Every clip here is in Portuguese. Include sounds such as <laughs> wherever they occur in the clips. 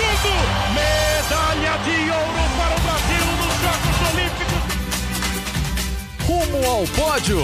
tudo! Medalha de ouro para o Brasil nos Jogos Olímpicos! Rumo ao pódio!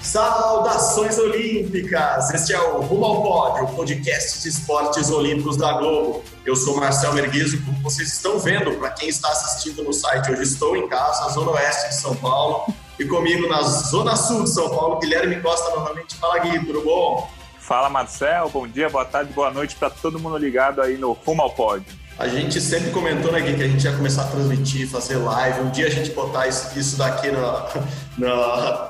Saudações Olímpicas! Este é o Rumo ao Pódio, o podcast de esportes olímpicos da Globo. Eu sou Marcel Merguizo, como vocês estão vendo, para quem está assistindo no site, hoje estou em casa, Zona Oeste de São Paulo, e comigo na Zona Sul de São Paulo, Guilherme Costa novamente. Fala Gui, tudo bom? Fala Marcel, bom dia, boa tarde, boa noite para todo mundo ligado aí no Rumo ao Pódio. A gente sempre comentou, né, Gui, que a gente ia começar a transmitir, fazer live. Um dia a gente botar isso daqui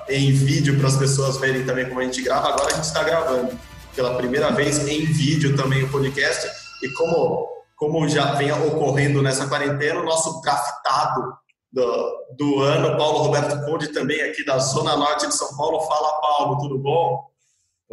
em vídeo para as pessoas verem também como a gente grava. Agora a gente está gravando pela primeira vez em vídeo também o podcast. E como, como já vem ocorrendo nessa quarentena, o nosso draftado do, do ano, Paulo Roberto Conde, também aqui da Zona Norte de São Paulo. Fala, Paulo, tudo bom?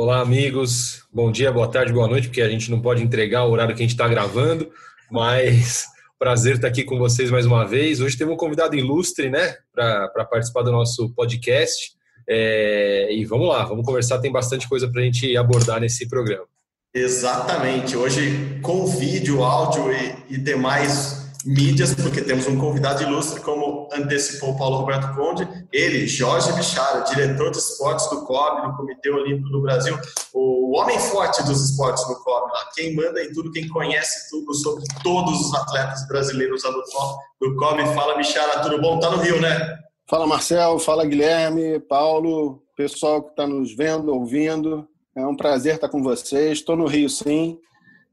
Olá, amigos. Bom dia, boa tarde, boa noite, porque a gente não pode entregar o horário que a gente está gravando. Mas <laughs> prazer estar aqui com vocês mais uma vez. Hoje temos um convidado ilustre, né, para participar do nosso podcast. É, e vamos lá, vamos conversar. Tem bastante coisa para a gente abordar nesse programa. Exatamente. Hoje, com vídeo, áudio e, e demais mídias, porque temos um convidado ilustre, como antecipou Paulo Roberto Conde, ele, Jorge Bichara, diretor de esportes do COB, do Comitê Olímpico do Brasil, o homem forte dos esportes do COB, quem manda em tudo, quem conhece tudo sobre todos os atletas brasileiros do COB. Fala, Bichara, tudo bom? Tá no Rio, né? Fala, Marcel, fala, Guilherme, Paulo, pessoal que está nos vendo, ouvindo. É um prazer estar com vocês. Estou no Rio, sim.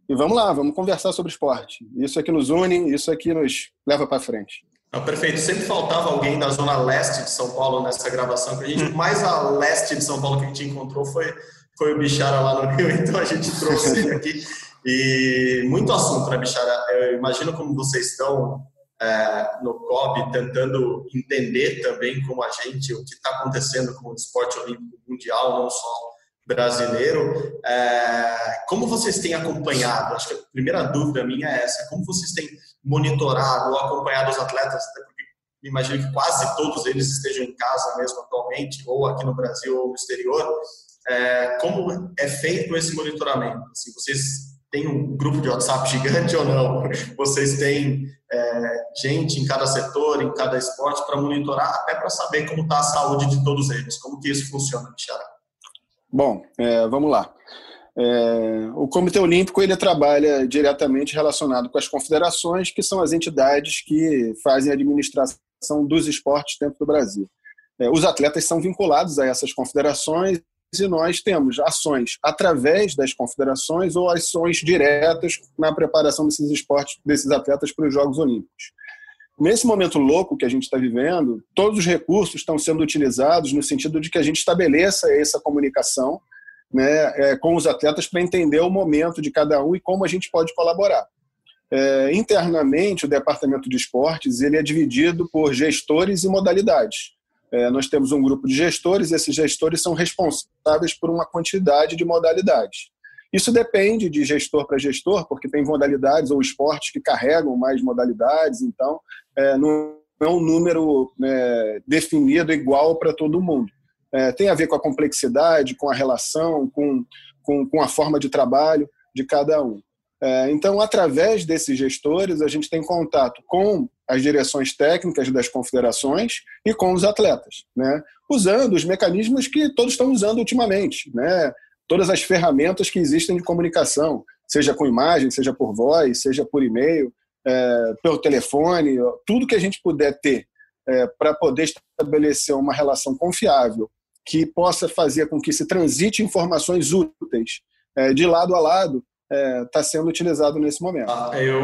E vamos lá, vamos conversar sobre esporte. Isso aqui nos une, isso aqui nos leva para frente. Ah, perfeito. Sempre faltava alguém da zona leste de São Paulo nessa gravação. Que a gente, mais a leste de São Paulo que a gente encontrou foi, foi o Bichara lá no Rio, <laughs> então a gente trouxe ele aqui. E muito assunto, né, Bichara? Eu imagino como vocês estão é, no COB tentando entender também como a gente, o que está acontecendo com o esporte olímpico mundial, não só brasileiro. É, como vocês têm acompanhado? Acho que a primeira dúvida minha é essa: como vocês têm monitorado ou acompanhado os atletas? Até porque imagino que quase todos eles estejam em casa mesmo atualmente, ou aqui no Brasil ou no exterior. É, como é feito esse monitoramento? Assim, vocês têm um grupo de WhatsApp <laughs> gigante ou não? Vocês têm é, gente em cada setor, em cada esporte para monitorar, até para saber como está a saúde de todos eles? Como que isso funciona, Michara? Bom, é, vamos lá. É, o Comitê Olímpico ele trabalha diretamente relacionado com as confederações, que são as entidades que fazem a administração dos esportes dentro do Brasil. É, os atletas são vinculados a essas confederações e nós temos ações através das confederações ou ações diretas na preparação desses esportes, desses atletas para os Jogos Olímpicos. Nesse momento louco que a gente está vivendo, todos os recursos estão sendo utilizados no sentido de que a gente estabeleça essa comunicação né, é, com os atletas para entender o momento de cada um e como a gente pode colaborar. É, internamente, o departamento de esportes ele é dividido por gestores e modalidades. É, nós temos um grupo de gestores esses gestores são responsáveis por uma quantidade de modalidades. Isso depende de gestor para gestor, porque tem modalidades ou esportes que carregam mais modalidades, então é, não é um número é, definido igual para todo mundo. É, tem a ver com a complexidade, com a relação, com, com, com a forma de trabalho de cada um. É, então, através desses gestores, a gente tem contato com as direções técnicas das confederações e com os atletas, né? usando os mecanismos que todos estão usando ultimamente, né? Todas as ferramentas que existem de comunicação, seja com imagem, seja por voz, seja por e-mail, é, pelo telefone, tudo que a gente puder ter é, para poder estabelecer uma relação confiável que possa fazer com que se transite informações úteis é, de lado a lado está é, sendo utilizado nesse momento. Ah, eu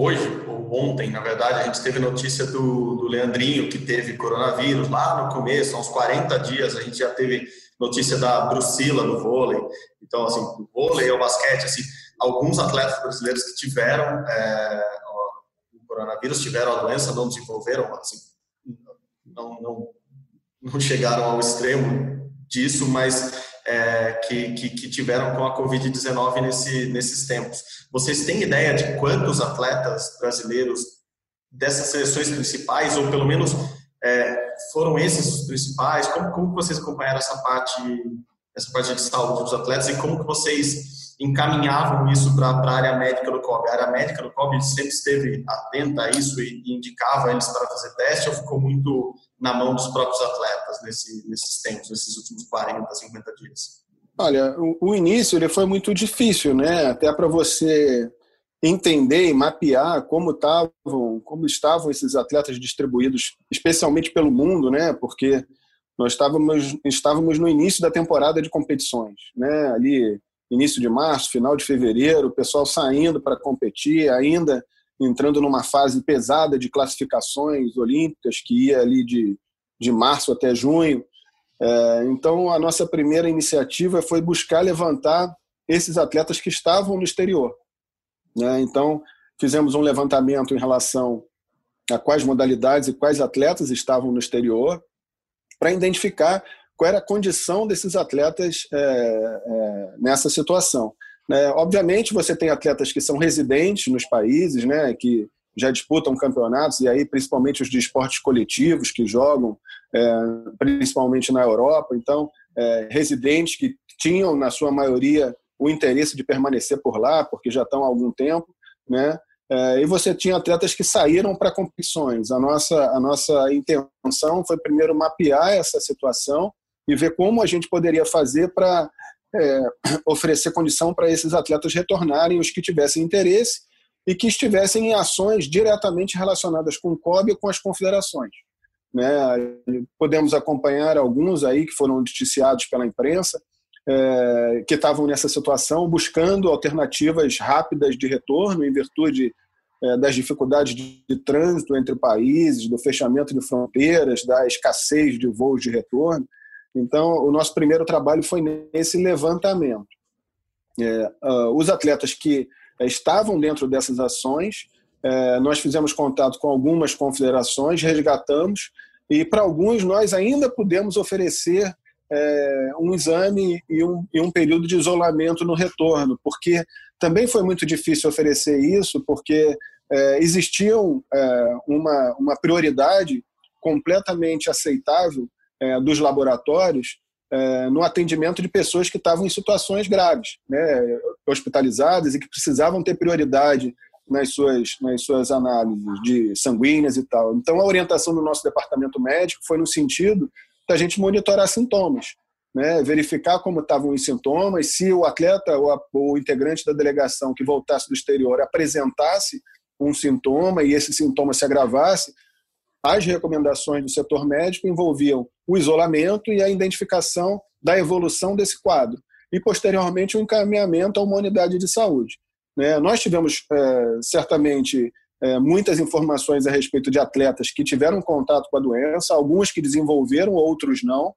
hoje ontem, na verdade, a gente teve notícia do, do Leandrinho que teve coronavírus lá no começo, há uns 40 dias a gente já teve notícia da Brucila no vôlei. Então, assim, o vôlei ou basquete, assim, alguns atletas brasileiros que tiveram é, o coronavírus, tiveram a doença, não desenvolveram, assim, não, não, não chegaram ao extremo disso, mas é, que, que, que, tiveram com a Covid-19 nesse, nesses tempos. Vocês têm ideia de quantos atletas brasileiros dessas seleções principais, ou pelo menos é, foram esses os principais? Como, como vocês acompanharam essa parte, essa parte de saúde dos atletas e como que vocês encaminhavam isso para a área médica do COB. A área médica do COB sempre esteve atenta a isso e, e indicava eles para fazer teste ou ficou muito na mão dos próprios atletas nesse, nesses tempos, nesses últimos 40, 50 dias? Olha, o, o início ele foi muito difícil, né? Até para você entender e mapear como estavam, como estavam esses atletas distribuídos, especialmente pelo mundo, né? Porque nós estávamos, estávamos no início da temporada de competições, né? Ali início de março, final de fevereiro, o pessoal saindo para competir, ainda entrando numa fase pesada de classificações olímpicas que ia ali de, de março até junho. É, então, a nossa primeira iniciativa foi buscar levantar esses atletas que estavam no exterior. Né? Então, fizemos um levantamento em relação a quais modalidades e quais atletas estavam no exterior, para identificar qual era a condição desses atletas é, é, nessa situação. Né? Obviamente, você tem atletas que são residentes nos países, né, que já disputam campeonatos, e aí principalmente os de esportes coletivos que jogam, é, principalmente na Europa. Então, é, residentes que tinham, na sua maioria, o interesse de permanecer por lá, porque já estão há algum tempo, né? É, e você tinha atletas que saíram para competições. A nossa, a nossa intenção foi primeiro mapear essa situação e ver como a gente poderia fazer para é, <coughs> oferecer condição para esses atletas retornarem, os que tivessem interesse e que estivessem em ações diretamente relacionadas com o COB e com as confederações. Né? Podemos acompanhar alguns aí que foram noticiados pela imprensa, é, que estavam nessa situação, buscando alternativas rápidas de retorno em virtude é, das dificuldades de, de, trânsito entre países, do fechamento de fronteiras, da escassez de voos de retorno. Então, o nosso primeiro trabalho foi nesse levantamento. É, uh, os atletas que é, estavam dentro dessas ações, é, nós fizemos contato com algumas confederações, resgatamos, e para alguns nós ainda pudemos oferecer é, um exame e um, e um período de isolamento no retorno, porque também foi muito difícil oferecer isso, porque é, existiam é, uma, uma prioridade completamente aceitável é, dos laboratórios é, no atendimento de pessoas que estavam em situações graves, né, hospitalizadas e que precisavam ter prioridade nas suas, nas suas análises de sanguíneas e tal. Então, a orientação do nosso departamento médico foi no sentido da gente monitorar sintomas, né, verificar como estavam os sintomas, se o atleta ou, ou o integrante da delegação que voltasse do exterior apresentasse um sintoma e esse sintoma se agravasse, as recomendações do setor médico envolviam o isolamento e a identificação da evolução desse quadro e, posteriormente, o encaminhamento a uma unidade de saúde. Né? Nós tivemos, é, certamente, é, muitas informações a respeito de atletas que tiveram contato com a doença, alguns que desenvolveram, outros não.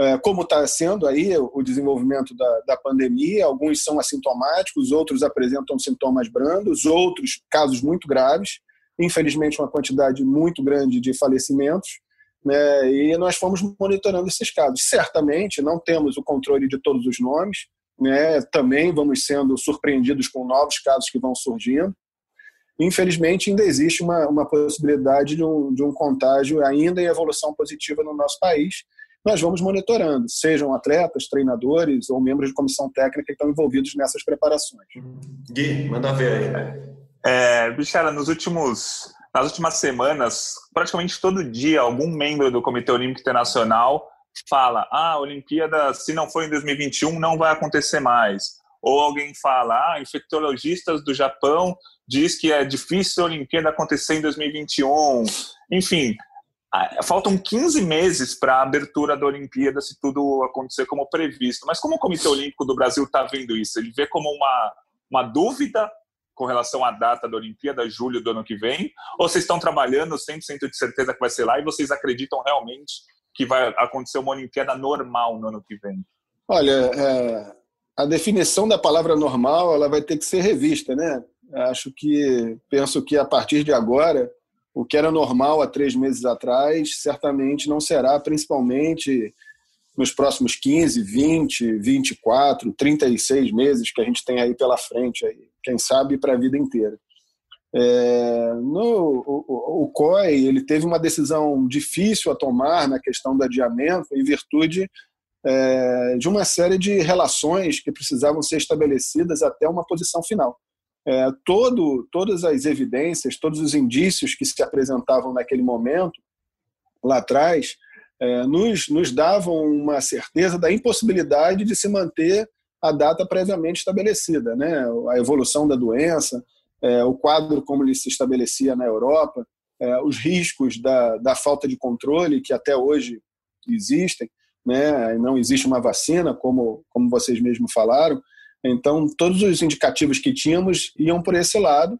É, como está sendo aí o desenvolvimento da, da pandemia, alguns são assintomáticos, outros apresentam sintomas brandos, outros casos muito graves infelizmente uma quantidade muito grande de falecimentos, né, e nós fomos monitorando esses casos. Certamente não temos o controle de todos os nomes, né, também vamos sendo surpreendidos com novos casos que vão surgindo. Infelizmente, ainda existe uma, uma possibilidade de um, de um contágio ainda em evolução positiva no nosso país. Nós vamos monitorando, sejam atletas, treinadores ou membros de comissão técnica que estão envolvidos nessas preparações. Gui, manda ver aí. É, Bichara, nos últimos, nas últimas semanas, praticamente todo dia, algum membro do Comitê Olímpico Internacional fala: ah, a Olimpíada, se não for em 2021, não vai acontecer mais. Ou alguém fala: ah, infectologistas do Japão diz que é difícil a Olimpíada acontecer em 2021. Enfim, faltam 15 meses para a abertura da Olimpíada, se tudo acontecer como previsto. Mas como o Comitê Olímpico do Brasil está vendo isso? Ele vê como uma, uma dúvida com relação à data da Olimpíada, julho do ano que vem? Ou vocês estão trabalhando 100% de certeza que vai ser lá e vocês acreditam realmente que vai acontecer uma Olimpíada normal no ano que vem? Olha, é, a definição da palavra normal ela vai ter que ser revista, né? Acho que, penso que a partir de agora, o que era normal há três meses atrás, certamente não será, principalmente nos próximos 15, 20, 24, 36 meses que a gente tem aí pela frente, aí, quem sabe para a vida inteira. É, no, o, o, COI ele teve uma decisão difícil a tomar na questão do adiamento em virtude é, de uma série de relações que precisavam ser estabelecidas até uma posição final. É, todo, todas as evidências, todos os indícios que se apresentavam naquele momento, lá atrás, é, nos, nos davam uma certeza da impossibilidade de se manter a data previamente estabelecida, né? a evolução da doença, é, o quadro como ele se estabelecia na Europa, é, os riscos da, da falta de controle que até hoje existem, né? não existe uma vacina, como, como vocês mesmos falaram, então todos os indicativos que tínhamos iam por esse lado,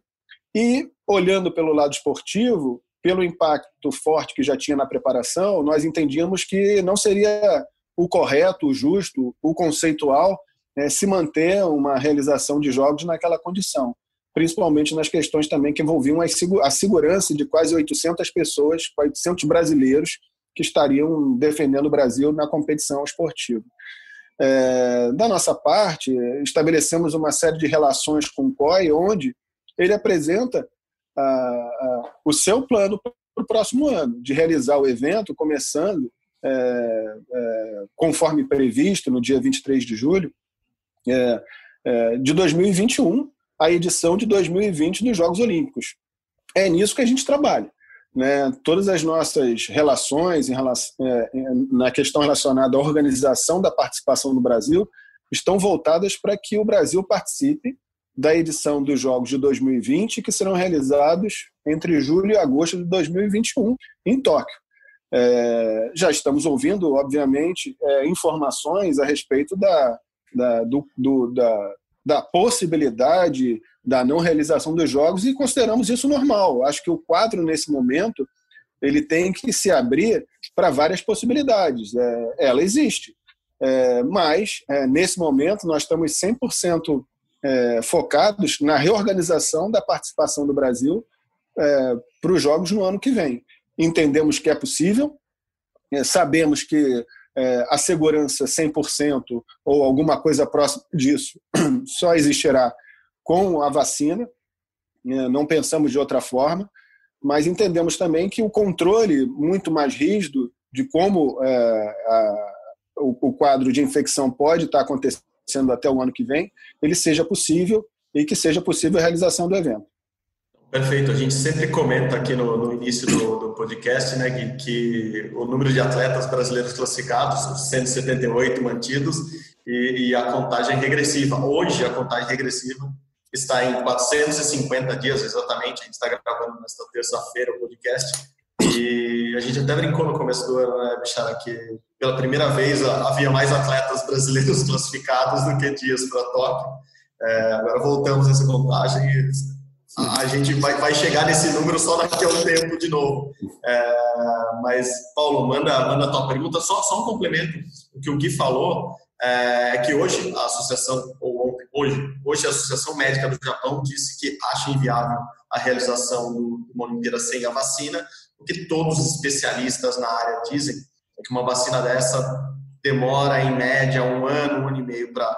e olhando pelo lado esportivo, pelo impacto forte que já tinha na preparação, nós entendíamos que não seria o correto, o justo, o conceitual é, se manter uma realização de jogos naquela condição, principalmente nas questões também que envolviam a segurança de quase 800 pessoas, 800 brasileiros que estariam defendendo o Brasil na competição esportiva. É, da nossa parte, estabelecemos uma série de relações com o COI, onde ele apresenta a, a, o seu plano para o próximo ano, de realizar o evento, começando é, é, conforme previsto, no dia 23 de julho é, é, de 2021, a edição de 2020 dos Jogos Olímpicos. É nisso que a gente trabalha. Né? Todas as nossas relações em relação, é, na questão relacionada à organização da participação do Brasil estão voltadas para que o Brasil participe da edição dos Jogos de 2020, que serão realizados entre julho e agosto de 2021, em Tóquio. É, já estamos ouvindo, obviamente, é, informações a respeito da, da, do, do, da, da possibilidade da não realização dos jogos e consideramos isso normal. Acho que o quadro, nesse momento, ele tem que se abrir para várias possibilidades. É, ela existe. É, mas, é, nesse momento, nós estamos 100% é, focados na reorganização da participação do Brasil é, para os Jogos no ano que vem. Entendemos que é possível, é, sabemos que é, a segurança 100% ou alguma coisa próxima disso <clears throat> só existirá com a vacina, né? não pensamos de outra forma, mas entendemos também que o controle muito mais rígido de como é, a, o, o quadro de infecção pode estar acontecendo até o ano que vem, ele seja possível e que seja possível a realização do evento. Perfeito. A gente sempre comenta aqui no, no início do, do, podcast, né, que, que, o número de atletas brasileiros classificados, 178 mantidos, e, e, a contagem regressiva. Hoje, a contagem regressiva está em 450 dias, exatamente. A gente está gravando nesta terça-feira o podcast. E a gente até brincou no começo do ano, né, Bichara, que pela primeira vez havia mais atletas brasileiros <laughs> classificados do que dias para Tóquio. É, agora voltamos essa contagem e a gente vai, vai chegar nesse número só daqui a um tempo de novo. É, mas, Paulo, manda, manda a tua pergunta. Só, só um complemento. O que o Gui falou é que hoje a associação, ou hoje, hoje a Associação Médica do Japão disse que acha inviável a realização de uma Olimpíada sem a vacina, porque todos os especialistas na área dizem que uma vacina dessa demora em média um ano, um ano e meio para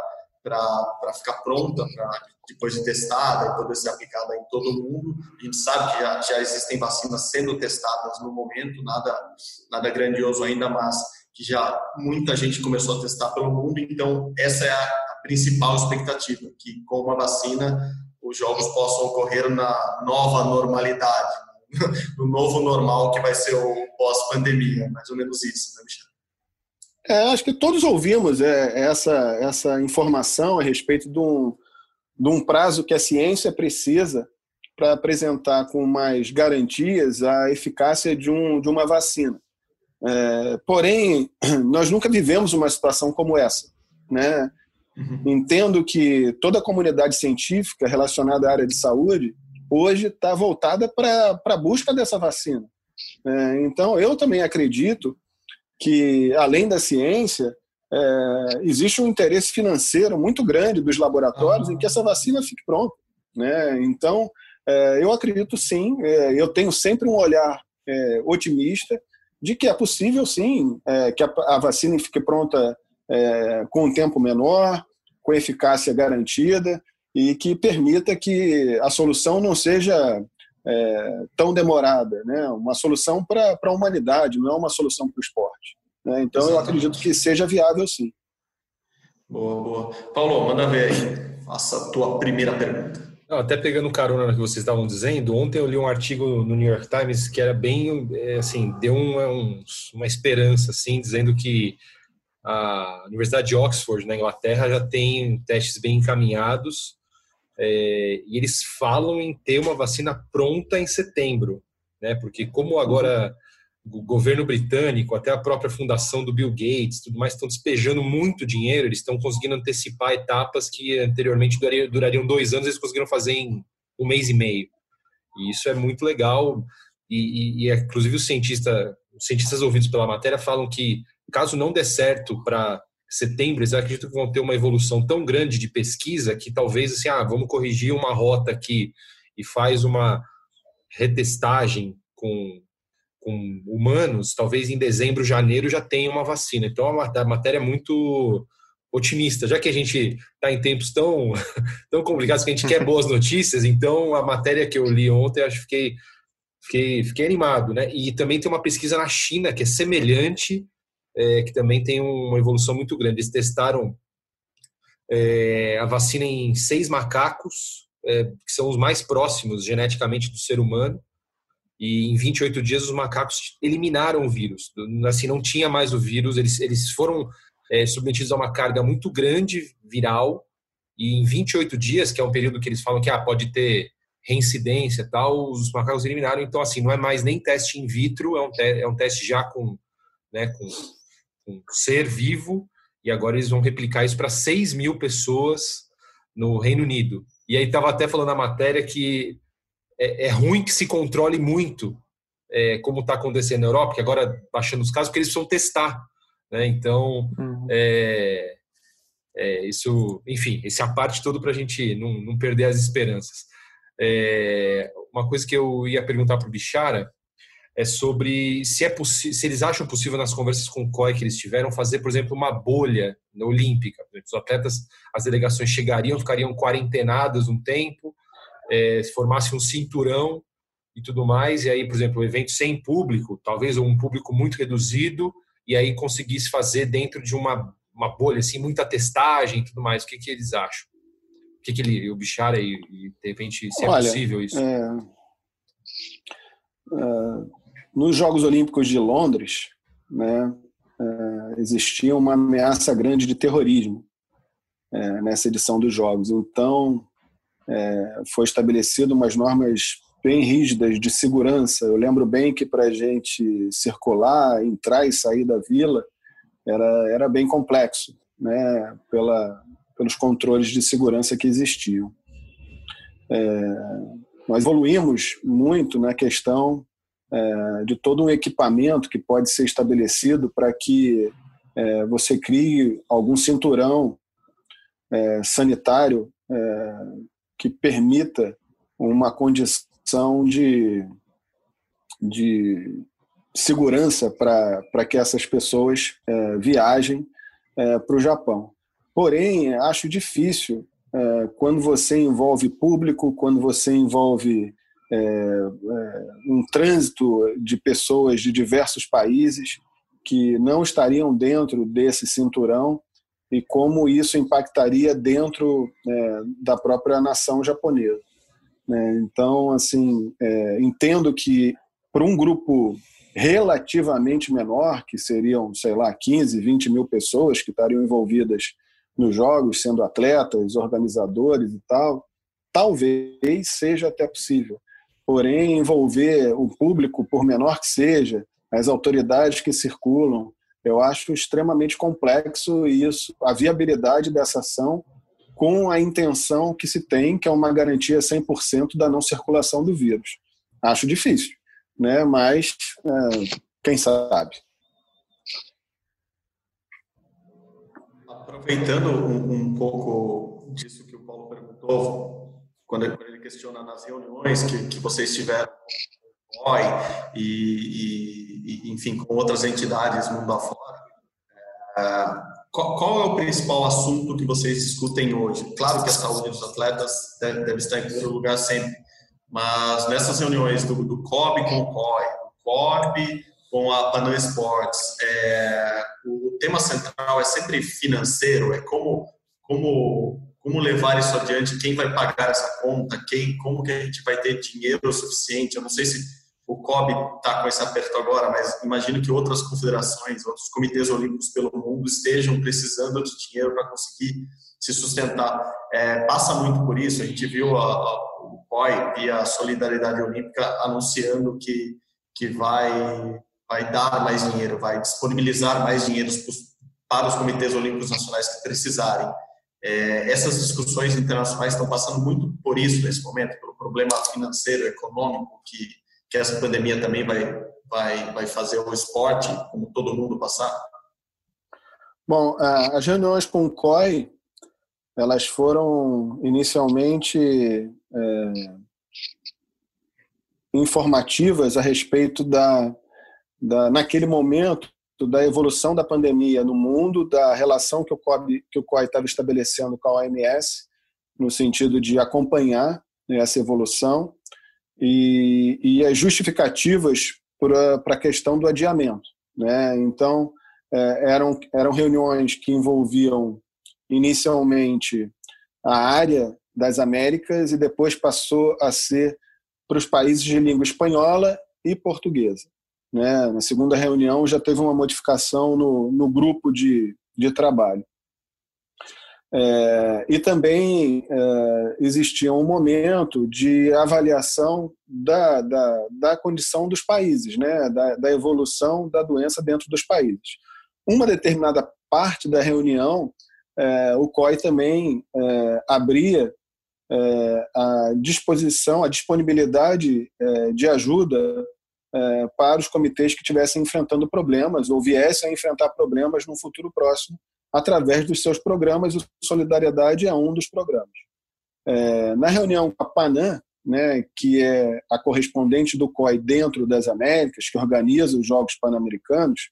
ficar pronta, para depois de testada e poder ser aplicada em todo mundo. A gente sabe que já, já existem vacinas sendo testadas no momento, nada, nada grandioso ainda, mas que já muita gente começou a testar pelo mundo. Então, essa é a, a principal expectativa, que com uma vacina os jogos possam ocorrer na nova normalidade, <laughs> no novo normal que vai ser o pós-pandemia, mais ou menos isso, né, Michel? É, acho que todos ouvimos é, essa, essa informação a respeito de um, de um prazo que a ciência precisa para apresentar com mais garantias a eficácia de, um, de uma vacina. É, porém, <clears throat> nós nunca vivemos uma situação como essa. Né? Uhum. Entendo que toda a comunidade científica relacionada à área de saúde hoje está voltada para a busca dessa vacina. É, então, eu também acredito que, além da ciência, é, existe um interesse financeiro muito grande dos laboratórios uhum. em que essa vacina fique pronta. Né? Então, é, eu acredito sim, é, eu tenho sempre um olhar é, otimista de que é possível sim é, que a, a, vacina fique pronta é, com um tempo menor, com eficácia garantida e que permita que a solução não seja tão demorada, né? uma solução para a humanidade, não é uma solução para o esporte. Né? Então, Exatamente. eu acredito que seja viável sim. Boa, boa. Paulo, manda ver aí. Faça a tua primeira pergunta. até pegando carona no que vocês estavam dizendo, ontem eu li um artigo no New York Times que era bem, é, assim, deu uma, um, uma esperança, assim, dizendo que a Universidade de Oxford, na Inglaterra, já tem testes bem encaminhados é, e eles falam em ter uma vacina pronta em setembro, né? Porque como agora o governo britânico, até a própria fundação do Bill Gates, tudo mais, estão despejando muito dinheiro, eles estão conseguindo antecipar etapas que anteriormente durariam, dois anos, eles conseguiram fazer em um mês e meio. E isso é muito legal. E, e, e inclusive os, cientista, os cientistas ouvidos pela matéria falam que caso não dê certo para setembro, eles acreditam que vão ter uma evolução tão grande de pesquisa que talvez assim, ah, vamos corrigir uma rota aqui e faz uma retestagem com, com humanos, talvez em dezembro, janeiro já tenha uma vacina. Então a matéria é muito otimista, já que a gente está em tempos tão, <laughs> tão complicados que a gente quer boas <laughs> notícias, então a matéria que eu li ontem, acho que fiquei, fiquei, fiquei animado, né? E também tem uma pesquisa na China que é semelhante é, que também tem uma evolução muito grande. Eles testaram é, a vacina em seis macacos, é, que são os mais próximos geneticamente do ser humano, e em 28 dias os macacos eliminaram o vírus. Assim, não tinha mais o vírus, eles, eles foram é, submetidos a uma carga muito grande viral, e em 28 dias, que é um período que eles falam que ah, pode ter reincidência tal, os macacos eliminaram. Então, assim, não é mais nem teste in vitro, é um, te é um teste já com, né, com um ser vivo, e agora eles vão replicar isso para 6 mil pessoas no Reino Unido. E aí estava até falando na matéria que é, é, ruim que se controle muito é, como está acontecendo na Europa, que agora baixando os casos, porque eles precisam testar. Né? Então, uhum. é, é, isso, enfim, esse é a parte toda para a gente não, não, perder as esperanças. É, uma coisa que eu ia perguntar para o Bichara é sobre se é se eles acham possível nas conversas com o COI que eles tiveram fazer, por exemplo, uma bolha olímpica. Os atletas, as delegações chegariam, ficariam quarentenadas um tempo, é, formasse um cinturão e tudo mais, e aí, por exemplo, um evento sem público, talvez um público muito reduzido, e aí conseguisse fazer dentro de uma, uma bolha, assim, muita testagem e tudo mais. O que, que eles acham? O que, que ele, o Bichara e, e de repente, se é Olha, possível isso? É... Uh nos Jogos Olímpicos de Londres, né, é, existia uma ameaça grande de terrorismo é, nessa edição dos Jogos. Então, é, foi estabelecido umas normas bem rígidas de segurança. Eu lembro bem que para a gente circular, entrar e sair da vila era, era bem complexo, né, pela, pelos controles de segurança que existiam. É, nós evoluímos muito na questão é, de todo um equipamento que pode ser estabelecido para que é, você crie algum cinturão é, sanitário é, que permita uma condição de, de segurança para que essas pessoas é, viajem é, para o Japão. Porém, acho difícil quando você envolve público, quando você envolve um trânsito de pessoas de diversos países que não estariam dentro desse cinturão e como isso impactaria dentro é, da própria nação japonesa. Né? Então, assim, é, entendo que para um grupo relativamente menor, que seriam, sei lá, 15, 20 mil pessoas que estariam envolvidas nos jogos, sendo atletas, organizadores e tal, talvez seja até possível porém envolver o público, por menor que seja, as autoridades que circulam, eu acho extremamente complexo isso, a viabilidade dessa ação com a intenção que se tem, que é uma garantia 100% da não circulação do vírus. Acho difícil, né? mas é, quem sabe. Aproveitando um, um pouco disso que o Paulo perguntou, quando ele questiona nas reuniões que, que vocês tiveram com o COI e, e, enfim, com outras entidades mundo afora, é, qual, qual, é o principal assunto que vocês discutem hoje? Claro que a saúde dos atletas deve, deve estar em primeiro lugar sempre, mas nessas reuniões do, do COB com o COI, do CORB com a Panam Sports, é, o tema central é sempre financeiro, é como, como, como levar isso adiante, quem vai pagar essa conta, quem, como que a gente vai ter dinheiro suficiente. Eu não sei se o COB está com esse aperto agora, mas imagino que outras confederações, outros comitês olímpicos pelo mundo estejam precisando de dinheiro para conseguir se sustentar. É, passa muito por isso. A gente viu a, a, o COI via a Solidariedade Olímpica anunciando que, que vai, vai dar mais dinheiro, vai disponibilizar mais dinheiro para os comitês olímpicos nacionais que precisarem. É, essas discussões internacionais estão passando muito por isso nesse momento, pelo problema financeiro, econômico que, que essa pandemia também vai, vai, vai fazer o esporte, como todo mundo passar. Bom, as reuniões com o COI elas foram inicialmente é, informativas a respeito da, da, naquele momento, da evolução da pandemia no mundo, da relação que o COI, que o COI estava estabelecendo com a OMS, no sentido de acompanhar né, essa evolução, e, e as justificativas para a questão do adiamento. Né? Então, é, eram, eram reuniões que envolviam inicialmente a área das Américas e depois passou a ser para os países de língua espanhola e portuguesa. Né? Na segunda reunião já teve uma modificação no, no grupo de, de trabalho. É, e também é, existia um momento de avaliação da, da, da condição dos países, né? da, da evolução da doença dentro dos países. Uma determinada parte da reunião é, o COI também é, abria é, a disposição, a disponibilidade é, de ajuda é, para os comitês que estivessem enfrentando problemas ou viessem a enfrentar problemas no futuro próximo através dos seus programas. O Solidariedade é um dos programas. É, na reunião com a Panam, né, que é a correspondente do COI dentro das Américas, que organiza os Jogos Pan-Americanos,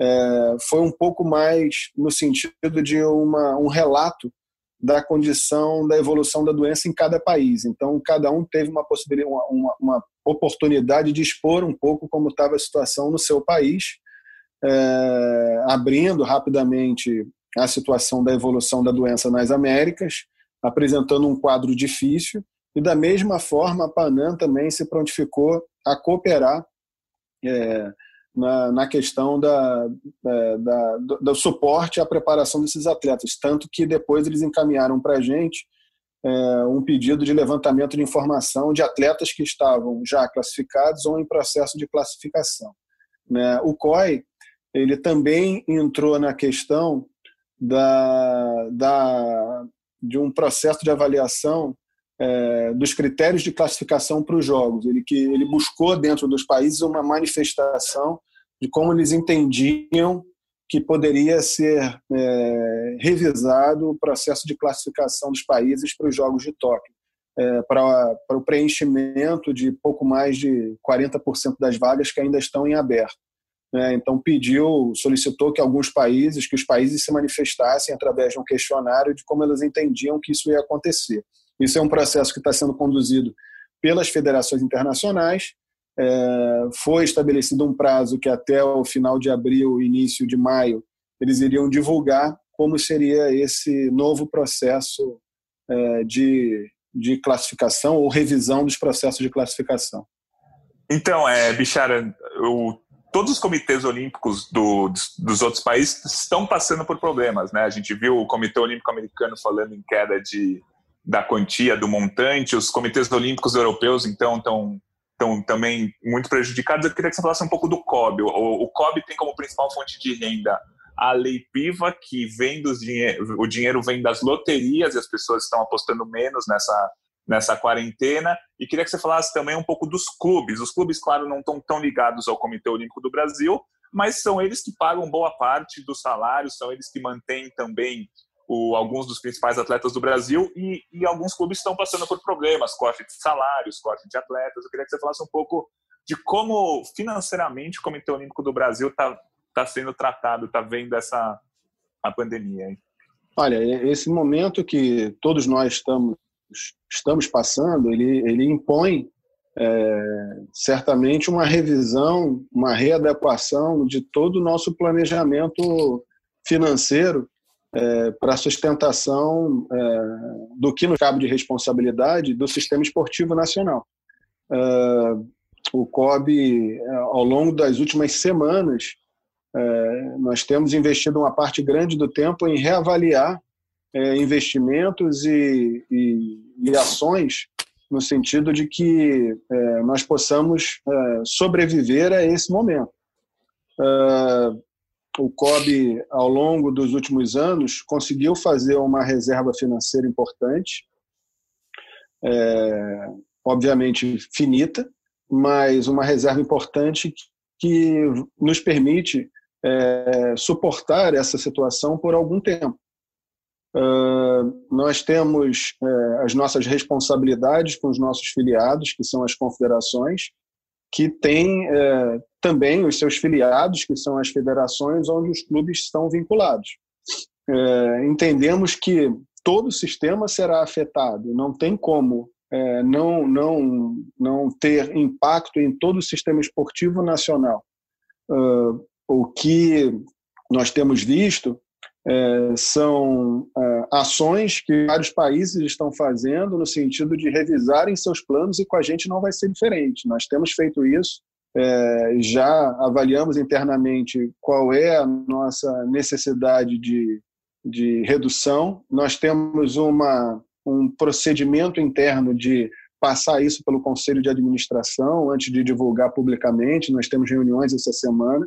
é, foi um pouco mais no sentido de uma, um relato da condição da evolução da doença em cada país. Então, cada um teve uma possibilidade, uma, uma, uma oportunidade de expor um pouco como estava a situação no seu país, é, abrindo rapidamente a situação da evolução da doença nas Américas, apresentando um quadro difícil, e da mesma forma a Panam também se prontificou a cooperar é, na, na questão da, da, da, do suporte à preparação desses atletas. Tanto que depois eles encaminharam para a gente é, um pedido de levantamento de informação de atletas que estavam já classificados ou em processo de classificação. Né? O COI ele também entrou na questão da, da, de um processo de avaliação é, dos critérios de classificação para os jogos. Ele que ele buscou dentro dos países uma manifestação de como eles entendiam que poderia ser é, revisado o processo de classificação dos países para os Jogos de Tóquio, é, para, para o preenchimento de pouco mais de 40% das vagas que ainda estão em aberto. É, então pediu, solicitou que alguns países, que os países se manifestassem através de um questionário de como eles entendiam que isso ia acontecer. Isso é um processo que está sendo conduzido pelas federações internacionais. É, foi estabelecido um prazo que até o final de abril, início de maio, eles iriam divulgar como seria esse novo processo é, de, de classificação ou revisão dos processos de classificação. Então, é, Bichara, o, todos os comitês olímpicos do, dos outros países estão passando por problemas, né? A gente viu o Comitê Olímpico Americano falando em queda de da quantia, do montante. Os comitês olímpicos europeus, então, estão estão também muito prejudicados. Eu queria que você falasse um pouco do COB. O, o COB tem como principal fonte de renda a lei PIVA, que vem dos dinheiro, o dinheiro vem das loterias e as pessoas estão apostando menos nessa, nessa quarentena. E queria que você falasse também um pouco dos clubes. Os clubes, claro, não estão tão ligados ao Comitê Olímpico do Brasil, mas são eles que pagam boa parte dos salários, são eles que mantêm também o, alguns dos principais atletas do Brasil e, e, alguns clubes estão passando por problemas, corte de salários, corte de atletas. Eu queria que você falasse um pouco de como financeiramente o Comitê Olímpico do Brasil está tá sendo tratado, está vendo essa a pandemia. Hein? Olha, esse momento que todos nós estamos estamos passando, ele ele impõe é, certamente uma revisão, uma readequação de todo o nosso planejamento financeiro é, para sustentação é, do que nos cabe de responsabilidade do sistema esportivo nacional. É, o COB, é, ao longo das últimas semanas, é, nós temos investido uma parte grande do tempo em reavaliar investimentos e, e, e ações no sentido de que é, nós possamos é, sobreviver a esse momento. O COB, ao longo dos últimos anos, conseguiu fazer uma reserva financeira importante, é, obviamente finita, mas uma reserva importante que nos permite é, suportar essa situação por algum tempo. Uh, nós temos uh, as nossas responsabilidades com os nossos filiados, que são as confederações, que têm uh, também os seus filiados, que são as federações onde os clubes estão vinculados. É, entendemos que todo o sistema será afetado, não tem como não, não, não ter impacto em todo o sistema esportivo nacional. o que nós temos visto é, são é, ações que vários países estão fazendo no sentido de revisarem seus planos e com a gente não vai ser diferente. Nós temos feito isso, é, já avaliamos internamente qual é a nossa necessidade de, de redução. Nós temos uma, um procedimento interno de passar isso pelo conselho de administração antes de divulgar publicamente. Nós temos reuniões essa semana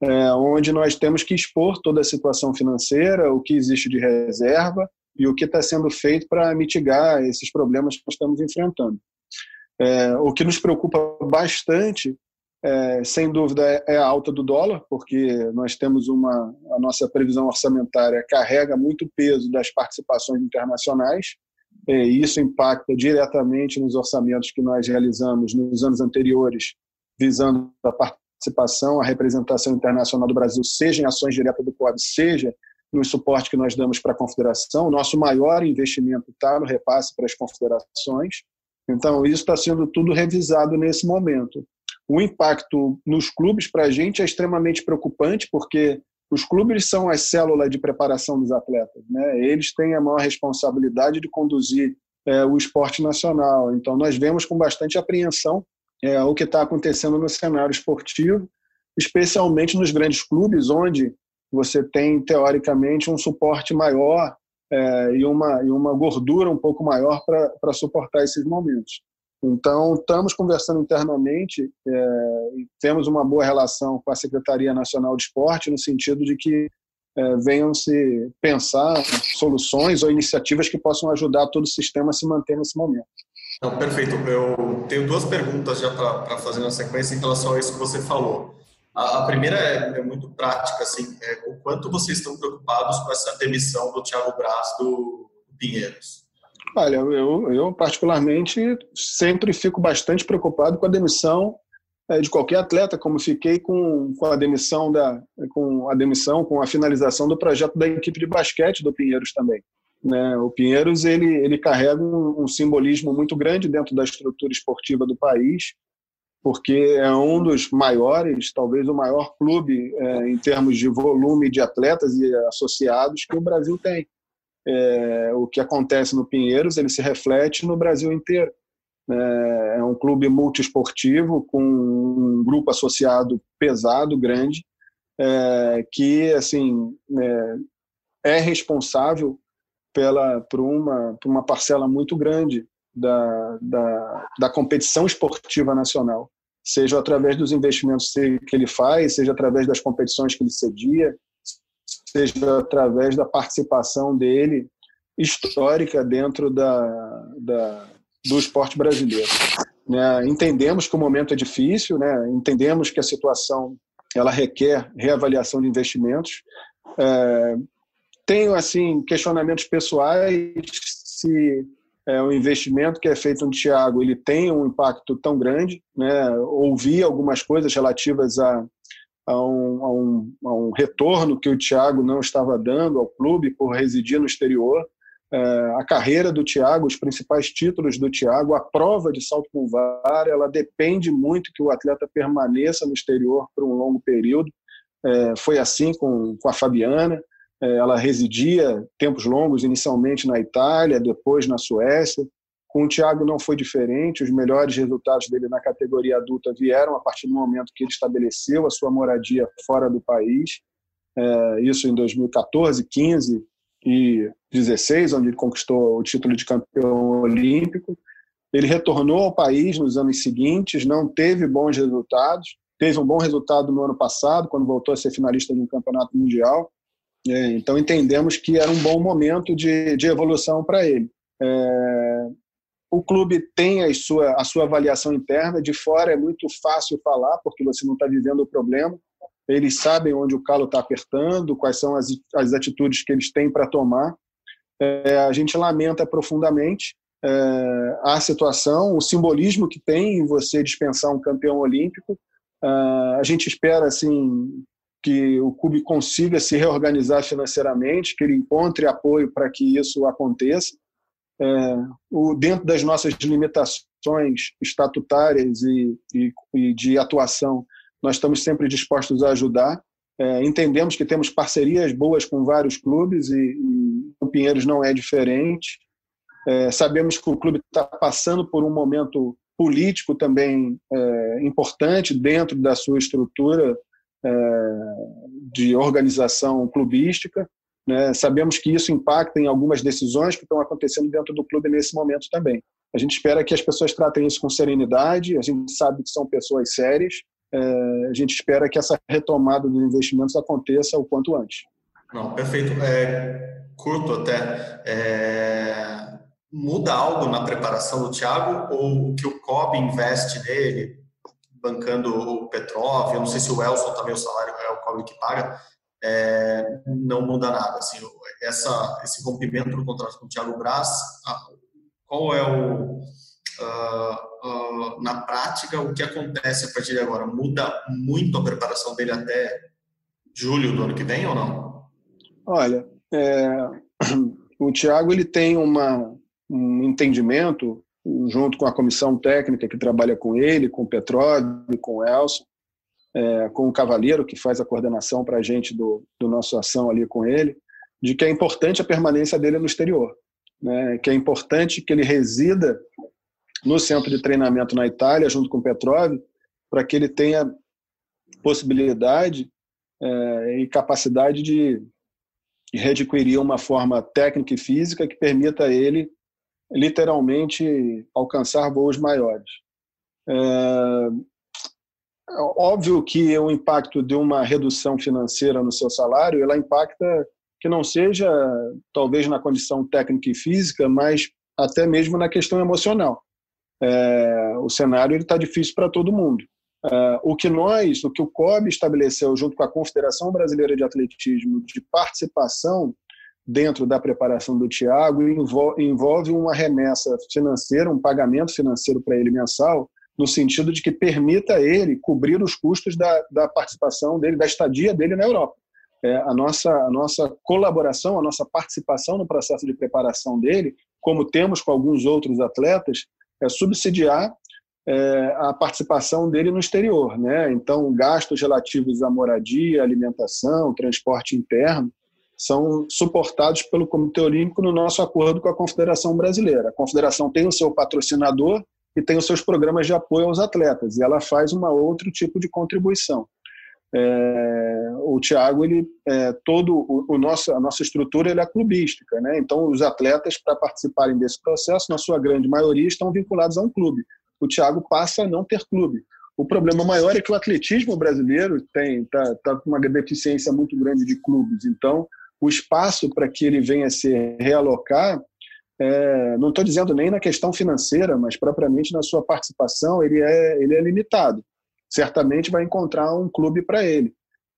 é, onde nós temos que expor toda a situação financeira, o que existe de reserva e o que está sendo feito para mitigar esses problemas que estamos enfrentando. É, o que nos preocupa bastante, é, sem dúvida, é a alta do dólar, porque nós temos uma a nossa previsão orçamentária carrega muito peso das participações internacionais e isso impacta diretamente nos orçamentos que nós realizamos nos anos anteriores, visando a participação, a representação internacional do Brasil, seja em ações diretas do COB, seja no suporte que nós damos para a confederação. O nosso maior investimento está no repasse para as confederações. Então, isso está sendo tudo revisado nesse momento. O impacto nos clubes, para a gente, é extremamente preocupante, porque os clubes são as células de preparação dos atletas. Né? Eles têm a maior responsabilidade de conduzir é, o esporte nacional. Então, nós vemos com bastante apreensão é, o que está acontecendo no cenário esportivo, especialmente nos grandes clubes, onde você tem, teoricamente, um suporte maior é, e, uma, e uma gordura um pouco maior para suportar esses momentos. Então, estamos conversando internamente é, e temos uma boa relação com a Secretaria Nacional de Esporte, no sentido de que é, venham se pensar soluções ou iniciativas que possam ajudar todo o sistema a se manter nesse momento. Não, perfeito. Eu tenho duas perguntas já para fazer na sequência em relação a isso que você falou. A, a primeira é, é, muito prática, assim, é, o quanto vocês estão preocupados com essa demissão do Thiago Braz do, do Pinheiros? Olha, eu, eu particularmente sempre fico bastante preocupado com a demissão é, de qualquer atleta, como fiquei com, com a demissão da com a demissão, com a finalização do projeto da equipe de basquete do Pinheiros também. Né? O Pinheiros ele, ele carrega um, um, simbolismo muito grande dentro da estrutura esportiva do país, porque é um dos maiores, talvez o maior clube é, em termos de volume de atletas e associados que o Brasil tem. É, o que acontece no Pinheiros ele se reflete no Brasil inteiro. É, é um clube multiesportivo com um grupo associado pesado, grande, é, que assim é, é responsável pela, por, uma, por uma parcela muito grande da, da, da competição esportiva nacional, seja através dos investimentos que ele faz, seja através das competições que ele cedia, seja através da participação dele histórica dentro da, da, do esporte brasileiro. Né? Entendemos que o momento é difícil, né? entendemos que a situação ela requer reavaliação de investimentos. É, tenho assim questionamentos pessoais se é, o investimento que é feito no Tiago ele tem um impacto tão grande, né? Ouvi algumas coisas relativas a, a, um, a, um, a um retorno que o Tiago não estava dando ao clube por residir no exterior. é, a carreira do Thiago, os principais títulos do Thiago, a prova de salto com vara, ela depende muito que o atleta permaneça no exterior por um longo período. É, foi assim com, com a Fabiana, é, ela residia tempos longos, inicialmente na Itália, depois na Suécia. Com o Thiago não foi diferente, os melhores resultados dele na categoria adulta vieram a partir do momento que ele estabeleceu a sua moradia fora do país, é, isso em 2014, 15 e 16, onde ele conquistou o título de campeão olímpico. Ele retornou ao país nos anos seguintes, não teve bons resultados, teve um bom resultado no ano passado, quando voltou a ser finalista de um campeonato mundial. É, então entendemos que era um bom momento de, de evolução para ele. É, o clube tem a sua, a sua avaliação interna, de fora é muito fácil falar, porque você não está vivendo o problema eles sabem onde o calo está apertando, quais são as, as atitudes que eles têm para tomar. É, a gente lamenta profundamente é, a situação, o simbolismo que tem em você dispensar um campeão olímpico. É, a gente espera assim que o clube consiga se reorganizar financeiramente, que ele encontre apoio para que isso aconteça. É, o, dentro das nossas limitações estatutárias e, e, e de atuação, nós estamos sempre dispostos a ajudar. É, entendemos que temos parcerias boas com vários clubes e, e o Pinheiros não é diferente. É, sabemos que o clube está passando por um momento político também é, importante dentro da sua estrutura é, de organização clubística. Né? Sabemos que isso impacta em algumas decisões que estão acontecendo dentro do clube nesse momento também. A gente espera que as pessoas tratem isso com serenidade, a gente sabe que são pessoas sérias, é, a gente espera que essa retomada dos investimentos aconteça o quanto antes. Não, perfeito. É, curto até. É, muda algo na preparação do Thiago ou que o COB investe nele, bancando o Petrov? Eu não sei se o Elson também, o salário é o COB que paga. É, não muda nada. Assim, essa, esse rompimento do contrato com o Thiago Braz, qual é o uh, uh, na prática, o que acontece a partir de agora? Muda muito a preparação dele até julho do ano que vem ou não? Olha, é, <clears throat> o Thiago ele tem uma, um entendimento junto com a comissão técnica que trabalha com ele, com o Petróleo, com o Elson, é, com o Cavaleiro, que faz a coordenação para a gente do, do nosso ação ali com ele, de que é importante a permanência dele no exterior. Né, que é importante que ele resida no centro de treinamento na Itália, junto com o Petrov, para que ele tenha possibilidade é, e capacidade de, readquirir uma forma técnica e física que permita a ele literalmente alcançar voos maiores. É, óbvio que o impacto de uma redução financeira no seu salário, ela impacta que não seja talvez na condição técnica e física, mas até mesmo na questão emocional é, o cenário está difícil para todo mundo. É, o que nós, o que o COB estabeleceu junto com a Confederação Brasileira de Atletismo de participação dentro da preparação do Tiago envolve uma remessa financeira, um pagamento financeiro para ele mensal, no sentido de que permita a ele cobrir os custos da, da participação dele, da estadia dele na Europa. É, a, nossa, a nossa colaboração, a nossa participação no processo de preparação dele, como temos com alguns outros atletas, é subsidiar é, a participação dele no exterior. Né? Então, gastos relativos à moradia, alimentação, transporte interno, são suportados pelo Comitê Olímpico no nosso acordo com a Confederação Brasileira. A Confederação tem o seu patrocinador e tem os seus programas de apoio aos atletas, e ela faz um outro tipo de contribuição. É, o Thiago, ele, é, todo o, o, nosso, a nossa estrutura ele é clubística, né? Então, os atletas para participarem desse processo, na sua grande maioria, estão vinculados a um clube. O Thiago passa a não ter clube. O problema maior é que o atletismo brasileiro tem tá, tá com uma deficiência muito grande de clubes. Então, o espaço para que ele venha se realocar, é, não estou dizendo nem na questão financeira, mas propriamente na sua participação, ele é, ele é limitado certamente vai encontrar um clube para ele.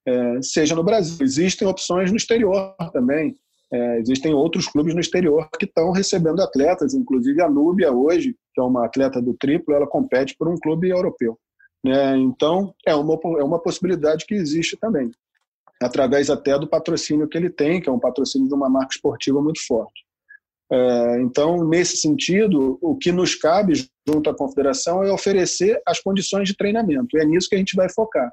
É, seja no Brasil. Existem opções no exterior também. É, existem outros clubes no exterior que estão recebendo atletas, inclusive a Núbia hoje, que é uma atleta do triplo, ela compete por um clube europeu. Né? Então, é uma, é uma possibilidade que existe também, através até do patrocínio que ele tem, que é um patrocínio de uma marca esportiva muito forte. É, então, nesse sentido, o que nos cabe junto à confederação é oferecer as condições de treinamento. E é nisso que a gente vai focar.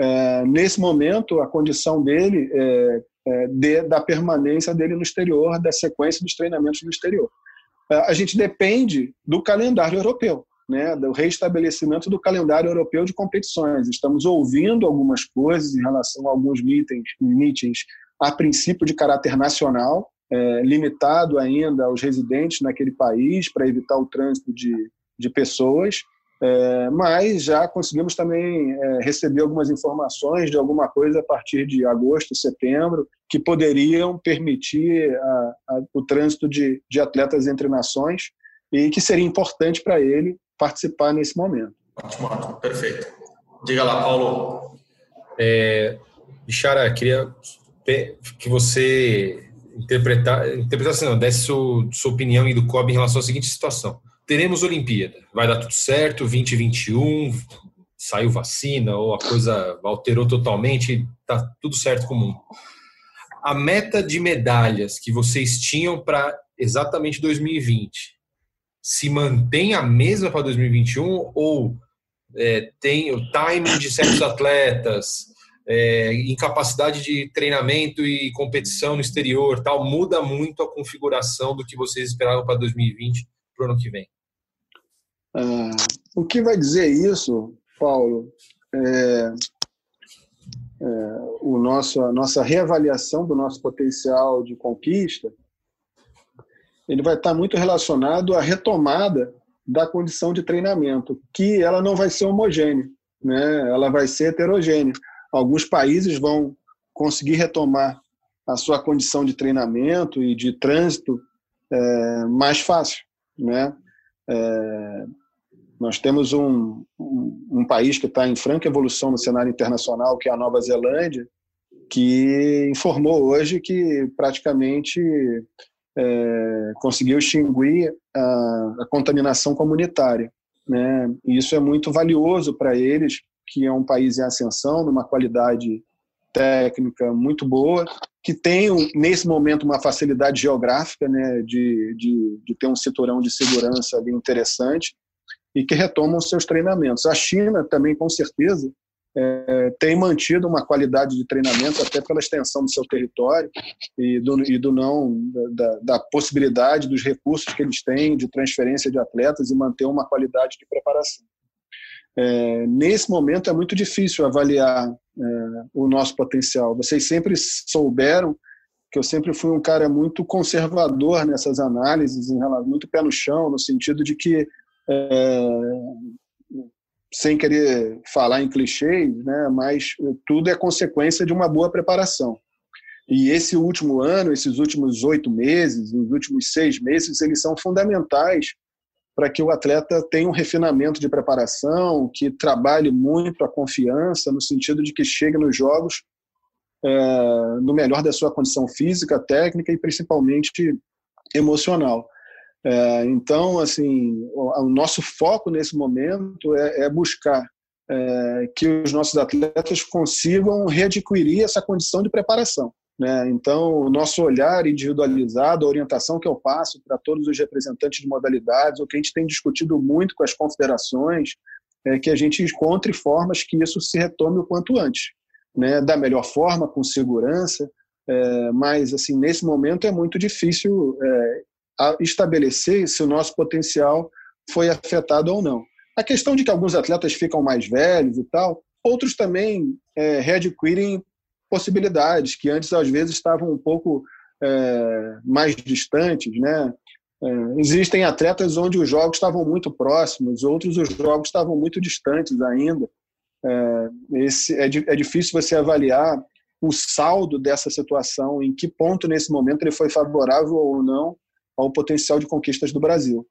É, nesse momento, a condição dele é, é de, da permanência dele no exterior, da sequência dos treinamentos no exterior. A gente depende do calendário europeu, né, do reestabelecimento do calendário europeu de competições. Estamos ouvindo algumas coisas em relação a alguns meetings, meetings a princípio de caráter nacional, é, limitado ainda aos residentes naquele país para evitar o trânsito de, de pessoas, é, mas já conseguimos também é, receber algumas informações de alguma coisa a partir de agosto, setembro, que poderiam permitir a, a, o trânsito de, de atletas entre nações e que seria importante para ele participar nesse momento. Ótimo, perfeito. Diga lá, Paulo. É, Bichara, queria que você interpretar, interpretasse não, desse sua, sua opinião e do COB em relação à seguinte situação. Teremos Olimpíada, vai dar tudo certo, 2021, saiu vacina ou a coisa alterou totalmente, tá tudo certo com o mundo. A meta de medalhas que vocês tinham para exatamente 2020 se mantém a mesma para 2021 ou é, tem o timing de certos atletas, é, incapacidade de treinamento e competição no exterior, tal, muda muito a configuração do que vocês esperavam para 2020 para o ano que vem? Ah, o que vai dizer isso, Paulo, é, é, o nosso, a nossa reavaliação do nosso potencial de conquista, ele vai estar muito relacionado à retomada da condição de treinamento, que ela não vai ser homogênea, né? ela vai ser heterogênea alguns países vão conseguir retomar a sua condição de treinamento e de trânsito é, mais fácil, né? É, nós temos um, um, um país que está em franca evolução no cenário internacional, que é a Nova Zelândia, que informou hoje que praticamente é, conseguiu extinguir a, a, contaminação comunitária. Né? E isso é muito valioso para eles, que é um país em ascensão, numa qualidade técnica muito boa, que tem, nesse momento, uma facilidade geográfica né, de, de, de ter um cinturão de segurança ali interessante e que retomam seus treinamentos. A China também, com certeza, é, tem mantido uma qualidade de treinamento até pela extensão do seu território e do, e do não da, da, possibilidade dos recursos que eles têm de transferência de atletas e manter uma qualidade de preparação. É, nesse momento é muito difícil avaliar é, o nosso potencial. Vocês sempre souberam que eu sempre fui um cara muito conservador nessas análises, muito pé no chão, no sentido de que, é, sem querer falar em clichês, né, mas tudo é consequência de uma boa preparação. E esse último ano, esses últimos oito meses, os últimos seis meses, eles são fundamentais para que o atleta tenha um refinamento de preparação, que trabalhe muito a confiança, no sentido de que chegue nos jogos é, no melhor da sua condição física, técnica e principalmente emocional. É, então, assim, o, o, nosso foco nesse momento é, é buscar é, que os nossos atletas consigam readquirir essa condição de preparação. Né? Então, o nosso olhar individualizado, a orientação que eu passo para todos os representantes de modalidades, o que a gente tem discutido muito com as confederações, é que a gente encontre formas que isso se retome o quanto antes, né? da melhor forma, com segurança, é, mas assim nesse momento é muito difícil é, estabelecer se o nosso potencial foi afetado ou não. A questão de que alguns atletas ficam mais velhos e tal, outros também é, readquirem possibilidades que antes às vezes estavam um pouco é, mais distantes, né? É, existem atletas onde os jogos estavam muito próximos, outros os jogos estavam muito distantes ainda. É, esse, é, é difícil você avaliar o saldo dessa situação, em que ponto nesse momento ele foi favorável ou não ao potencial de conquistas do Brasil.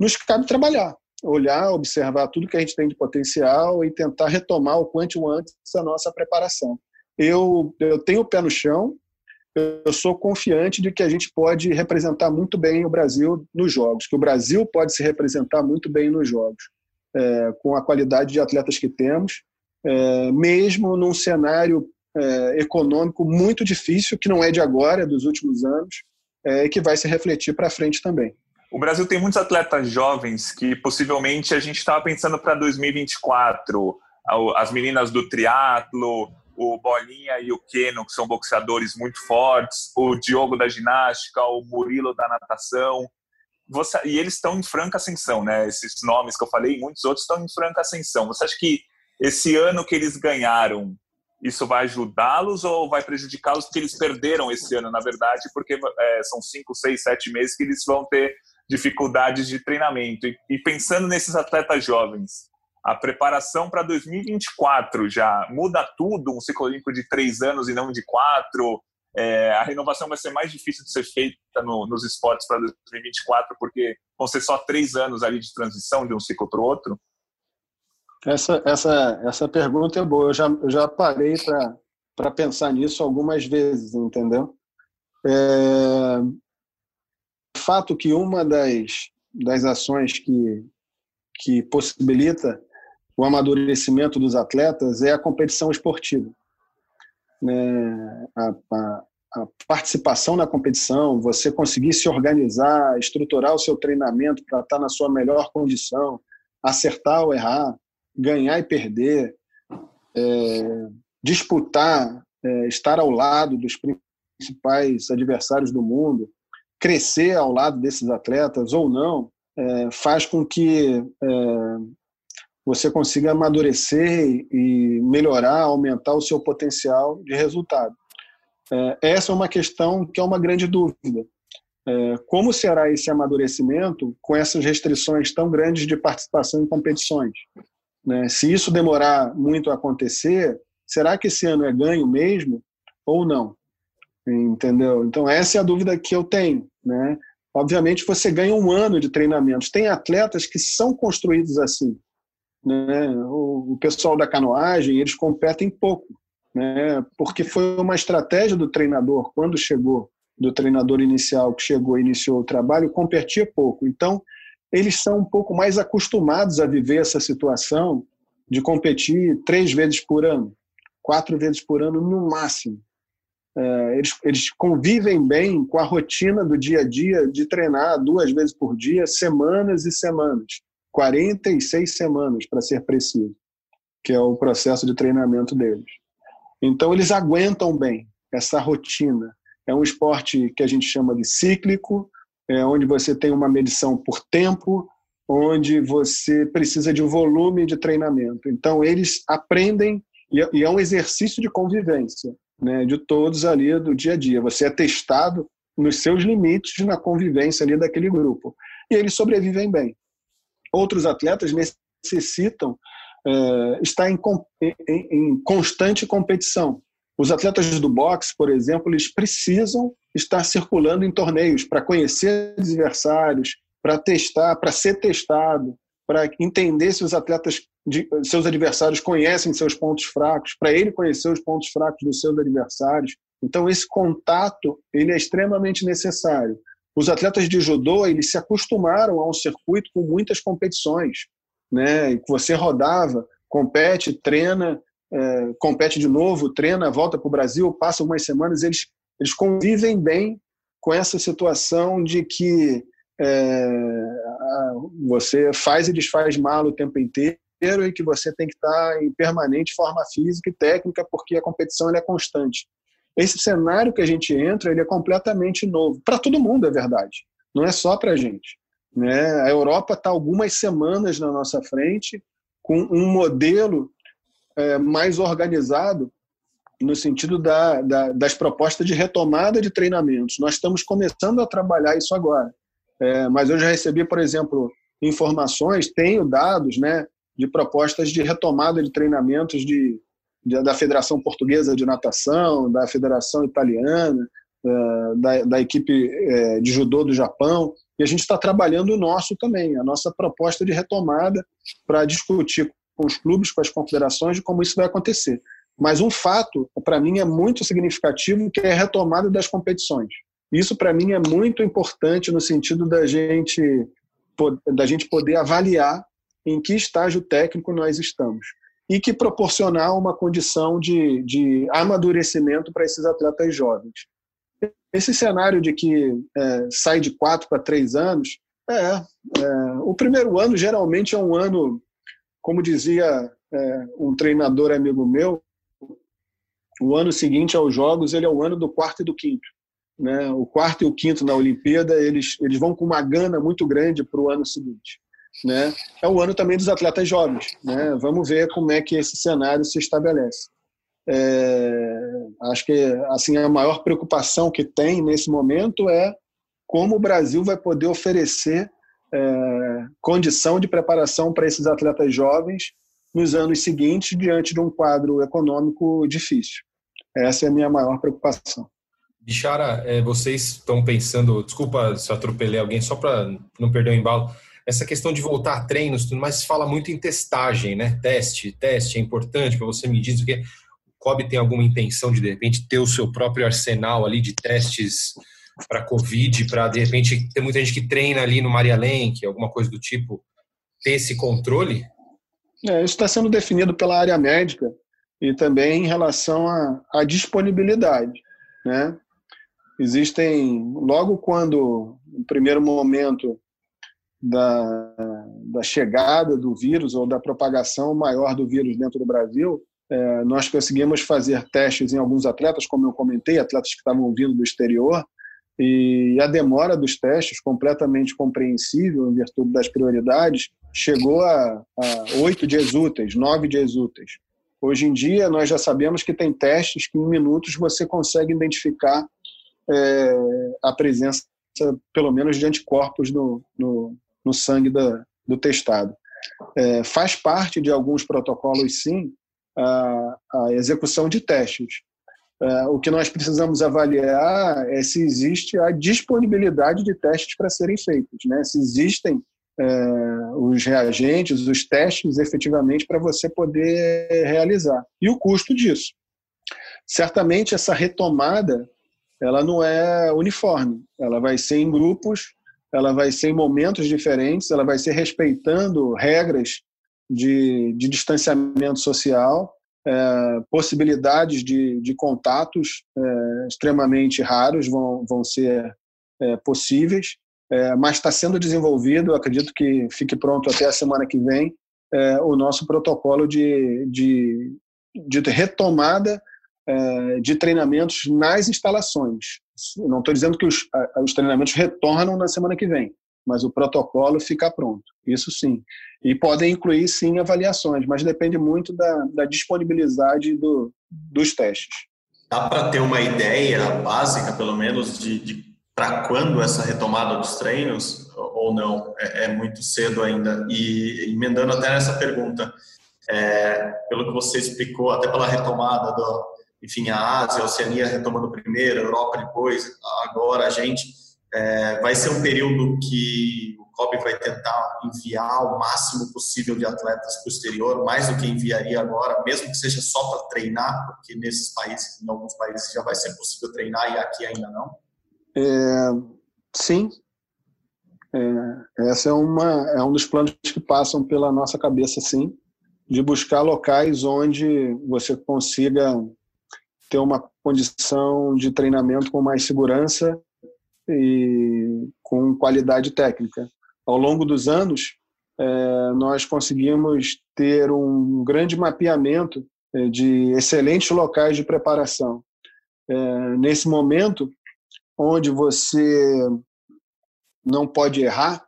Nos cabe trabalhar, olhar, observar tudo que a gente tem de potencial e tentar retomar o quanto antes a nossa preparação eu, eu tenho o pé no chão, eu sou confiante de que a gente pode representar muito bem o Brasil nos jogos, que o Brasil pode se representar muito bem nos jogos, é, com a qualidade de atletas que temos, é, mesmo num cenário é, econômico muito difícil, que não é de agora, é dos últimos anos, é, que vai se refletir para frente também. O Brasil tem muitos atletas jovens que possivelmente a gente estava pensando para 2024. As meninas do triatlo, o Bolinha e o Keno, que são boxeadores muito fortes, o Diogo da ginástica, o Murilo da natação. Você, e eles estão em franca ascensão, né? Esses nomes que eu falei, muitos outros estão em franca ascensão. Você acha que esse ano que eles ganharam, isso vai ajudá-los ou vai prejudicá-los porque eles perderam esse ano, na verdade, porque é, são cinco, seis, sete meses que eles vão ter dificuldades de treinamento. E, e pensando nesses atletas jovens, a preparação para 2024 já muda tudo, um ciclo olímpico de três anos e não de quatro. É, a renovação vai ser mais difícil de ser feita no, nos esportes para 2024, porque vão ser só três anos ali de transição de um ciclo para o outro. Essa, essa, essa pergunta é boa. Eu já, eu já parei para pensar nisso algumas vezes, entendeu? É, fato que uma das, das ações que, que possibilita o amadurecimento dos atletas é a competição esportiva. É, a, a, a, participação na competição, você conseguir se organizar, estruturar o seu treinamento para estar na sua melhor condição, acertar ou errar, ganhar e perder, é, disputar, é, estar ao lado dos principais adversários do mundo, crescer ao lado desses atletas ou não, é, faz com que é, você consiga amadurecer e melhorar, aumentar o seu potencial de resultado. É, essa é uma questão que é uma grande dúvida. É, como será esse amadurecimento com essas restrições tão grandes de participação em competições? Né? Se isso demorar muito a acontecer, será que esse ano é ganho mesmo ou não? Entendeu? Então, essa é a dúvida que eu tenho. Né? Obviamente, você ganha um ano de treinamentos. Tem atletas que são construídos assim. Né? O, pessoal da canoagem, eles competem pouco, né? porque foi uma estratégia do treinador, quando chegou, do treinador inicial que chegou e iniciou o trabalho, competia pouco. Então, eles são um pouco mais acostumados a viver essa situação de competir três vezes por ano, quatro vezes por ano no máximo. É, eles, eles convivem bem com a rotina do dia a dia de treinar duas vezes por dia, semanas e semanas. 46 semanas, para ser preciso, que é o processo de treinamento deles. Então, eles aguentam bem essa rotina. É um esporte que a gente chama de cíclico, é onde você tem uma medição por tempo, onde você precisa de um volume de treinamento. Então, eles aprendem, e é um exercício de convivência né, de todos ali do dia a dia. Você é testado nos seus limites na convivência ali daquele grupo. E eles sobrevivem bem outros atletas necessitam é, estar em, em, em constante competição. Os atletas do boxe, por exemplo, eles precisam estar circulando em torneios para conhecer adversários, para testar, para ser testado, para entender se os atletas, seus adversários conhecem seus pontos fracos, para ele conhecer os pontos fracos dos seus adversários. Então esse contato ele é extremamente necessário. Os atletas de judô eles se acostumaram a um circuito com muitas competições, né? E você rodava, compete, treina, é, compete de novo, treina, volta para o Brasil, passa algumas semanas, eles eles convivem bem com essa situação de que é, você faz e desfaz mal o tempo inteiro e que você tem que estar em permanente forma física e técnica porque a competição é constante. Esse cenário que a gente entra, ele é completamente novo. Para todo mundo, é verdade. Não é só para a gente. Né? A Europa está algumas semanas na nossa frente com um modelo é, mais organizado no sentido da, da, das propostas de retomada de treinamentos. Nós estamos começando a trabalhar isso agora. É, mas eu já recebi, por exemplo, informações, tenho dados né, de propostas de retomada de treinamentos de da Federação Portuguesa de Natação, da Federação Italiana, é, da, da equipe é, de judô do Japão, e a gente está trabalhando o nosso também, a nossa proposta de retomada para discutir com os clubes, com as confederações, de como isso vai acontecer. Mas um fato, para mim, é muito significativo, que é a retomada das competições. Isso, para mim, é muito importante no sentido da gente, da gente poder avaliar em que estágio técnico nós estamos e que proporcionar uma condição de, de amadurecimento para esses atletas jovens. esse cenário de que é, sai de quatro para três anos, é, é, o primeiro ano geralmente é um ano, como dizia é, um treinador amigo meu, o ano seguinte aos Jogos ele é o ano do quarto e do quinto. Né? O quarto e o quinto na Olimpíada eles, eles vão com uma gana muito grande para o ano seguinte. Né? É o ano também dos atletas jovens. Né? Vamos ver como é que esse cenário se estabelece. É, acho que assim a maior preocupação que tem nesse momento é como o Brasil vai poder oferecer é, condição de preparação para esses atletas jovens nos anos seguintes diante de um quadro econômico difícil. Essa é a minha maior preocupação. Bichara, é, vocês estão pensando, desculpa se atropelei alguém, só para não perder o embalo, essa questão de voltar a treinos, tudo mais, fala muito em testagem, né? Teste, teste é importante para você medir o que. O COB tem alguma intenção de, de repente, ter o seu próprio arsenal ali de testes para Covid, para, de repente, ter muita gente que treina ali no Maria Lenk, alguma coisa do tipo, ter esse controle? É, isso está sendo definido pela área médica e também em relação à, à disponibilidade. Né? Existem, logo quando, no primeiro momento da, da chegada do vírus ou da propagação maior do vírus dentro do Brasil, é, nós conseguimos fazer testes em alguns atletas, como eu comentei, atletas que estavam vindo do exterior, e a demora dos testes, completamente compreensível em virtude das prioridades, chegou a oito dias úteis, nove dias úteis. Hoje em dia, nós já sabemos que tem testes que em minutos você consegue identificar é, a presença, pelo menos, de anticorpos no, no, no sangue da, do testado. É, faz parte de alguns protocolos, sim, a, a execução de testes. É, o que nós precisamos avaliar é se existe a disponibilidade de testes para serem feitos, né? se existem é, os reagentes, os testes efetivamente para você poder realizar. E o custo disso. Certamente essa retomada ela não é uniforme, ela vai ser em grupos, ela vai ser em momentos diferentes, ela vai ser respeitando regras de, de distanciamento social, é, possibilidades de, de contatos é, extremamente raros vão, vão ser é, possíveis, é, mas está sendo desenvolvido, acredito que fique pronto até a semana que vem, é, o nosso protocolo de, de, de retomada é, de treinamentos nas instalações. Não estou dizendo que os, os treinamentos retornam na semana que vem, mas o protocolo fica pronto. Isso sim. E podem incluir, sim, avaliações, mas depende muito da, da disponibilidade do, dos testes. Dá para ter uma ideia básica, pelo menos, de, de para quando essa retomada dos treinos ou não? É, é, muito cedo ainda. E emendando até nessa pergunta, é, pelo que você explicou, até pela retomada do, enfim, a Ásia, a Oceania retomando primeiro, a Europa depois, agora a gente, é, vai ser um período que o COB vai tentar enviar o máximo possível de atletas para o exterior, mais do que enviaria agora, mesmo que seja só para treinar, porque nesses países, em alguns países já vai ser possível treinar e aqui ainda não. É, sim. É, essa é, uma, é um dos planos que passam pela nossa cabeça, sim, de buscar locais onde você consiga ter uma condição de treinamento com mais segurança e com qualidade técnica. Ao longo dos anos, é, nós conseguimos ter um grande mapeamento é, de excelentes locais de preparação. É, nesse momento, onde você não pode errar,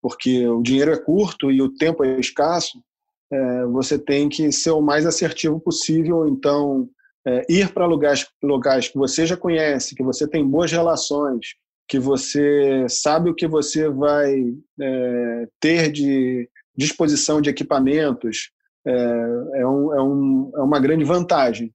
porque o dinheiro é curto e o tempo é escasso, é, você tem que ser o mais assertivo possível. Então, é, ir para lugares, lugares que você já conhece, que você tem boas relações, que você sabe o que você vai é, ter de disposição de equipamentos, é, é, um, é, um, é uma grande vantagem.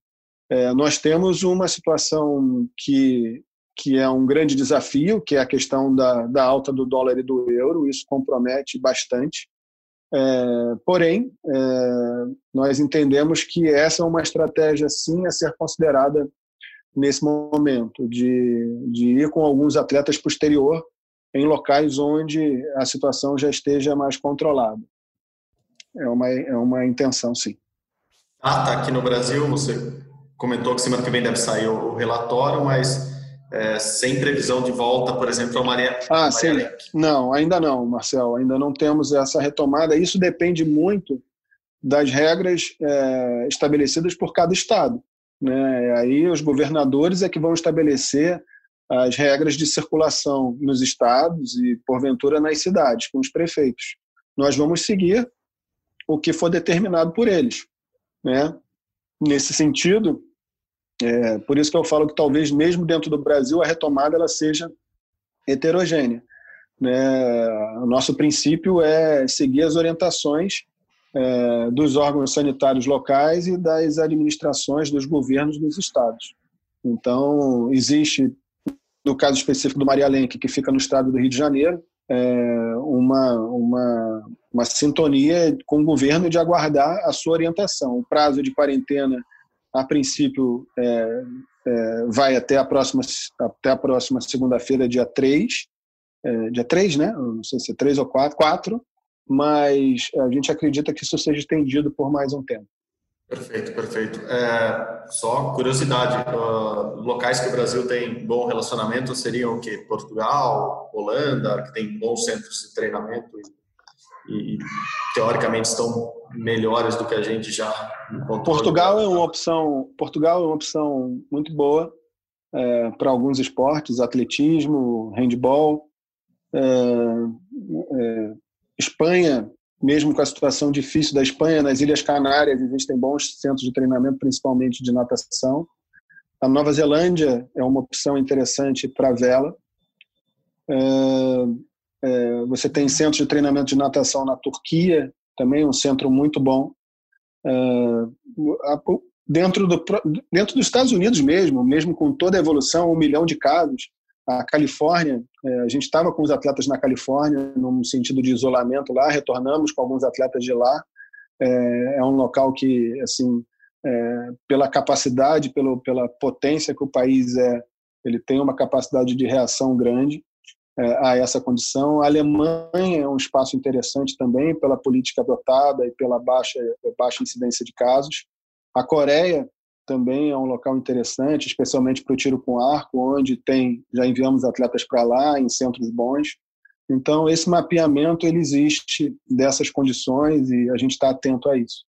É, nós temos uma situação que, que é um grande desafio, que é a questão da, da alta do dólar e do euro, isso compromete bastante. É, porém, é, nós entendemos que essa é uma estratégia, sim, a ser considerada nesse momento, de, de ir com alguns atletas para o exterior, em locais onde a situação já esteja mais controlada. É uma, é uma intenção, sim. Ah, tá aqui no Brasil, você comentou que semana que vem deve sair o relatório, mas é, sem previsão de volta, por exemplo, a Maria. Ah, sim. Não, ainda não, Marcel. Ainda não temos essa retomada. Isso depende muito das regras é, estabelecidas por cada estado. Né? Aí os governadores é que vão estabelecer as regras de circulação nos estados e, porventura, nas cidades, com os prefeitos. Nós vamos seguir o que for determinado por eles. Né? Nesse sentido, é, por isso que eu falo que talvez mesmo dentro do Brasil a retomada ela seja heterogênea. Né? O nosso princípio é seguir as orientações é, dos órgãos sanitários locais e das administrações dos governos dos estados. Então, existe, no caso específico do Maria Lenk, que fica no estado do Rio de Janeiro, é, uma, uma, uma sintonia com o governo de aguardar a sua orientação. O prazo de quarentena, a princípio, é, é, vai até a próxima, até a próxima segunda-feira, dia 3, é, dia 3, né? Não sei se é 3 ou 4, 4, mas a gente acredita que isso seja estendido por mais um tempo. Perfeito, perfeito. É, só curiosidade, uh, locais que o Brasil tem bom relacionamento seriam o quê? Portugal, Holanda, que tem bons centros de treinamento e, e teoricamente estão melhores do que a gente já Portugal é uma opção, Portugal é uma opção muito boa é, para alguns esportes, atletismo, handball. É, é, Espanha mesmo com a situação difícil da Espanha, nas Ilhas Canárias existem bons centros de treinamento, principalmente de natação. A Nova Zelândia é uma opção interessante para vela. É, você tem centros de treinamento de natação na Turquia, também um centro muito bom. É, dentro, do, dentro dos Estados Unidos mesmo, mesmo com toda a evolução, um milhão de casos, a Califórnia, é, a gente estava com os atletas na Califórnia, num sentido de isolamento lá, retornamos com alguns atletas de lá. É, um local que, assim, é, pela capacidade, pelo, pela potência que o país é, ele tem uma capacidade de reação grande a essa condição. A Alemanha é um espaço interessante também pela política adotada e pela baixa, baixa incidência de casos. A Coreia também é um local interessante, especialmente para o tiro com arco, onde tem já enviamos atletas para lá em centros bons. Então esse mapeamento ele existe dessas condições e a gente está atento a isso.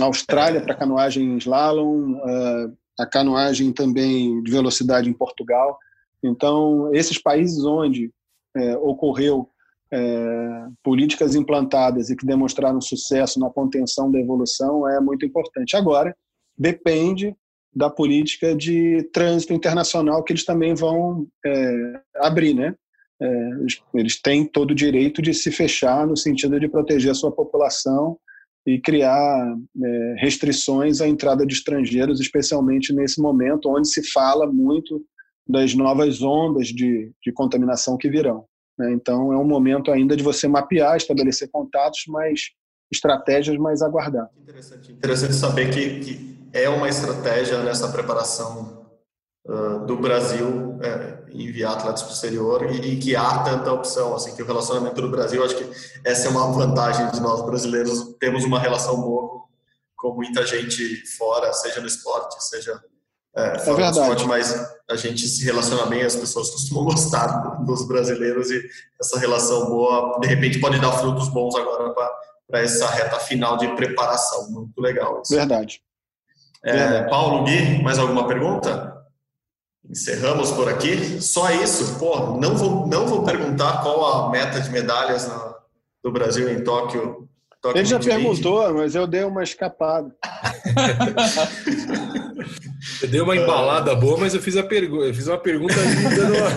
A Austrália para canoagem slalom, eh, a canoagem também de velocidade em Portugal. Então esses países onde é, ocorreu é, políticas implantadas e que demonstraram sucesso na contenção da evolução é muito importante. Agora, depende da política de trânsito internacional que eles também vão é, abrir, né? É, eles têm todo o direito de se fechar no sentido de proteger a sua população e criar é, restrições à entrada de estrangeiros, especialmente nesse momento onde se fala muito das novas ondas de, de contaminação que virão. Né? Então, é um momento ainda de você mapear, estabelecer contatos, mas estratégias, mas aguardar. Interessante, interessante saber que, que é uma estratégia nessa preparação uh, do Brasil é, enviar atletas para o exterior e, e, que há tanta opção, assim, que o relacionamento do Brasil, acho que essa é uma vantagem de nós brasileiros, temos uma relação boa com muita gente fora, seja no esporte, seja é, é do esporte, mas a gente se relaciona bem, as pessoas costumam <laughs> gostar dos brasileiros e essa relação boa, de repente, pode dar frutos bons agora para essa reta final de preparação. Muito legal isso. Verdade. É, Paulo Gui, mais alguma pergunta? Encerramos por aqui. Só isso. Pô, não vou, não vou perguntar qual a meta de medalhas no, do Brasil em Tóquio. Ele já 2020. perguntou, mas eu dei uma escapada. Eu dei uma embalada boa, mas eu fiz, a pergu eu fiz uma pergunta dando uma,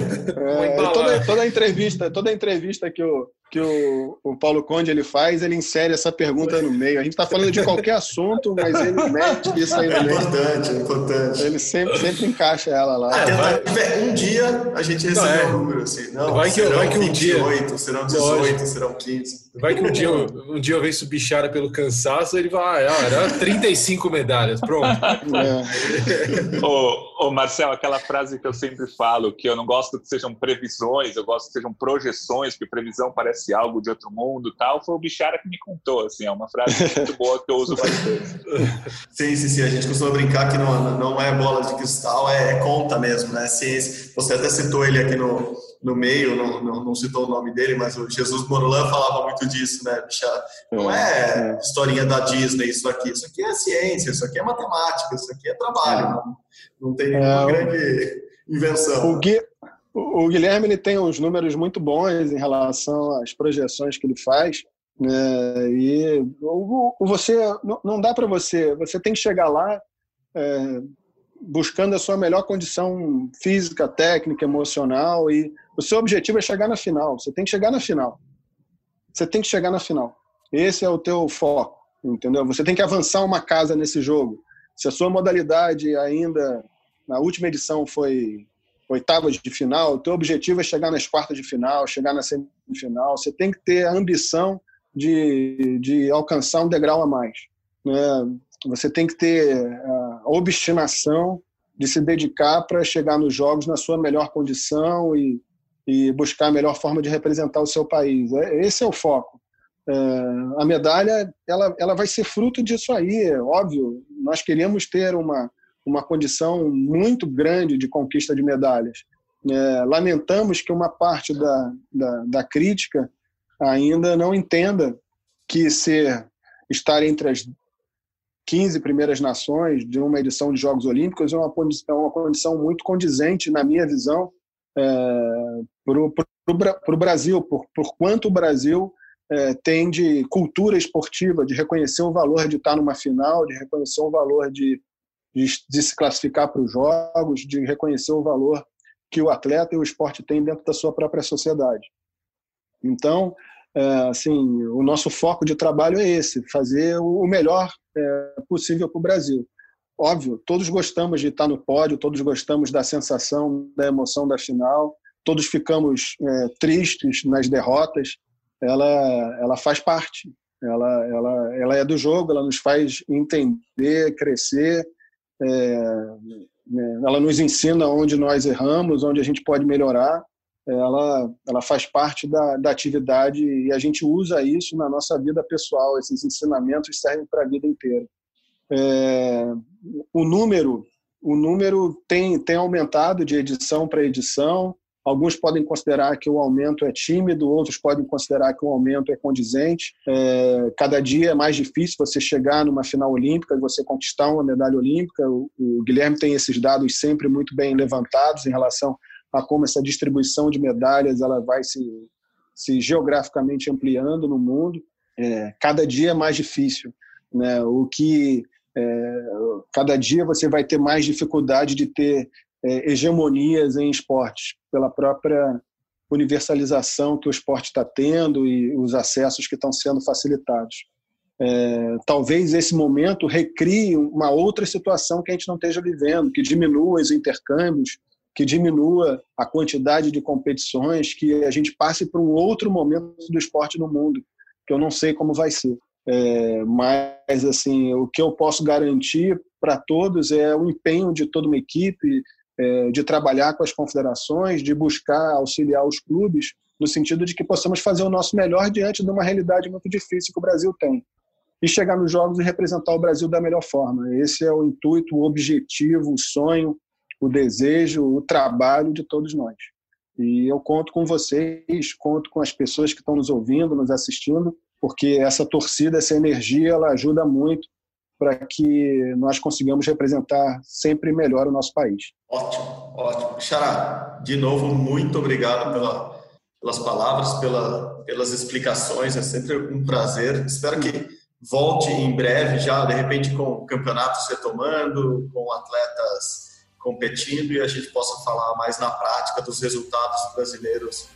uma é, toda, toda, entrevista, toda entrevista que o, que o, o Paulo Conde ele faz, ele insere essa pergunta no meio. A gente está falando de qualquer assunto, mas ele mete isso aí no é meio. É importante, é importante. Ele sempre, sempre encaixa ela lá. Até vai, um dia a gente recebeu não, é. um número assim. Não, vai que, vai que um 28, dia, serão 18, lógico. serão 15. Vai que um dia, um dia eu venço bichara pelo cansaço, ele vai, ah, era 35 medalhas, pronto. É. ô, ô, Marcelo, aquela frase que eu sempre falo, que eu não gosto que sejam previsões, eu gosto que sejam projeções, porque previsão parece parece algo de outro mundo tal, foi o Bichara que me contou, assim, é uma frase muito boa que eu uso bastante. <laughs> Sim, sim, sim, a gente costuma brincar que não, não é bola de cristal, é, é conta mesmo, né, ciência. Você até citou ele aqui no, no meio, não, não, não, citou o nome dele, mas o Jesus Morulan falava muito disso, né, Bichara? Não é, é historinha da Disney isso aqui, isso aqui é ciência, isso aqui é matemática, isso aqui é trabalho, é. não, não tem nenhuma grande invenção. O, Gui, o Guilherme ele tem uns números muito bons em relação às projeções que ele faz. Né? E você não dá para você, você tem que chegar lá é, buscando a sua melhor condição física, técnica, emocional e o seu objetivo é chegar na final. Você tem que chegar na final. Você tem que chegar na final. Esse é o teu foco, entendeu? Você tem que avançar uma casa nesse jogo. Se a sua modalidade ainda na última edição foi oitavas de final, o teu objetivo é chegar nas quartas de final, chegar na semifinal, você tem que ter a ambição de, de alcançar um degrau a mais. Né? Você tem que ter a obstinação de se dedicar para chegar nos jogos na sua melhor condição e, e buscar a melhor forma de representar o seu país. É, esse é o foco. É, a medalha ela, ela vai ser fruto disso aí, é óbvio. Nós queremos ter uma, uma condição muito grande de conquista de medalhas. É, lamentamos que uma parte da, da, da, crítica ainda não entenda que ser estar entre as 15 primeiras nações de uma edição de Jogos Olímpicos é uma condição, é uma condição muito condizente, na minha visão, é, para o Brasil, por, por quanto o Brasil é, tem de cultura esportiva, de reconhecer o valor de estar numa final, de reconhecer o valor de de, de se classificar para os jogos, de reconhecer o valor que o atleta e o esporte têm dentro da sua própria sociedade. Então, é, assim, o nosso foco de trabalho é esse, fazer o melhor é, possível para o Brasil. Óbvio, todos gostamos de estar no pódio, todos gostamos da sensação, da emoção da final, todos ficamos é, tristes nas derrotas. Ela, ela faz parte, ela, ela, ela é do jogo, ela nos faz entender, crescer ela nos ensina onde nós erramos, onde a gente pode melhorar. Ela, ela faz parte da, da atividade e a gente usa isso na nossa vida pessoal. Esses ensinamentos servem para a vida inteira. É, o número o número tem, tem aumentado de edição para edição. Alguns podem considerar que o aumento é tímido, outros podem considerar que o aumento é condizente. É, cada dia é mais difícil você chegar numa final olímpica você conquistar uma medalha olímpica. O, o Guilherme tem esses dados sempre muito bem levantados em relação a como essa distribuição de medalhas ela vai se, se geograficamente ampliando no mundo. É, cada dia é mais difícil. Né? O que é, cada dia você vai ter mais dificuldade de ter é, hegemonias em esportes, pela própria universalização que o esporte está tendo e os acessos que estão sendo facilitados. É, talvez esse momento recrie uma outra situação que a gente não esteja vivendo, que diminua os intercâmbios, que diminua a quantidade de competições, que a gente passe para um outro momento do esporte no mundo, que eu não sei como vai ser. É, mas assim, o que eu posso garantir para todos é o empenho de toda uma equipe, de trabalhar com as confederações, de buscar auxiliar os clubes, no sentido de que possamos fazer o nosso melhor diante de uma realidade muito difícil que o Brasil tem. E chegar nos Jogos e representar o Brasil da melhor forma. Esse é o intuito, o objetivo, o sonho, o desejo, o trabalho de todos nós. E eu conto com vocês, conto com as pessoas que estão nos ouvindo, nos assistindo, porque essa torcida, essa energia, ela ajuda muito para que nós consigamos representar sempre melhor o nosso país. Ótimo, ótimo. Xará, de novo, muito obrigado pela, pelas palavras, pela, pelas explicações, é sempre um prazer. Espero que volte em breve, já de repente com campeonatos retomando, com atletas competindo e a gente possa falar mais na prática dos resultados brasileiros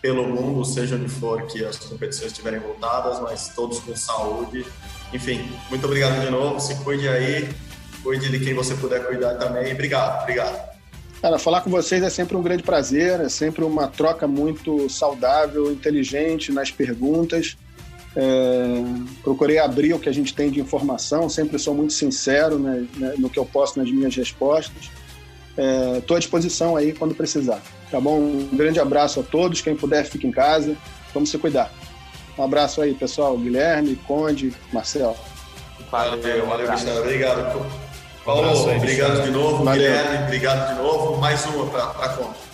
pelo mundo, seja onde for que as competições estiverem voltadas, mas todos com saúde. Enfim, muito obrigado de novo. Se cuide aí, cuide de quem você puder cuidar também. Obrigado, obrigado. Cara, falar com vocês é sempre um grande prazer, é sempre uma troca muito saudável, inteligente nas perguntas. É, procurei abrir o que a gente tem de informação, sempre sou muito sincero né, né no que eu posto nas minhas respostas. Estou é, à disposição aí quando precisar. Tá bom? Um grande abraço a todos. Quem puder, fique em casa. Vamos se cuidar. Um abraço aí, pessoal. Guilherme, Conde, Marcel. Valeu, valeu, Cristiano. Obrigado. Paulo, um obrigado de novo. Valeu. Guilherme, obrigado de novo. Mais uma para a conta.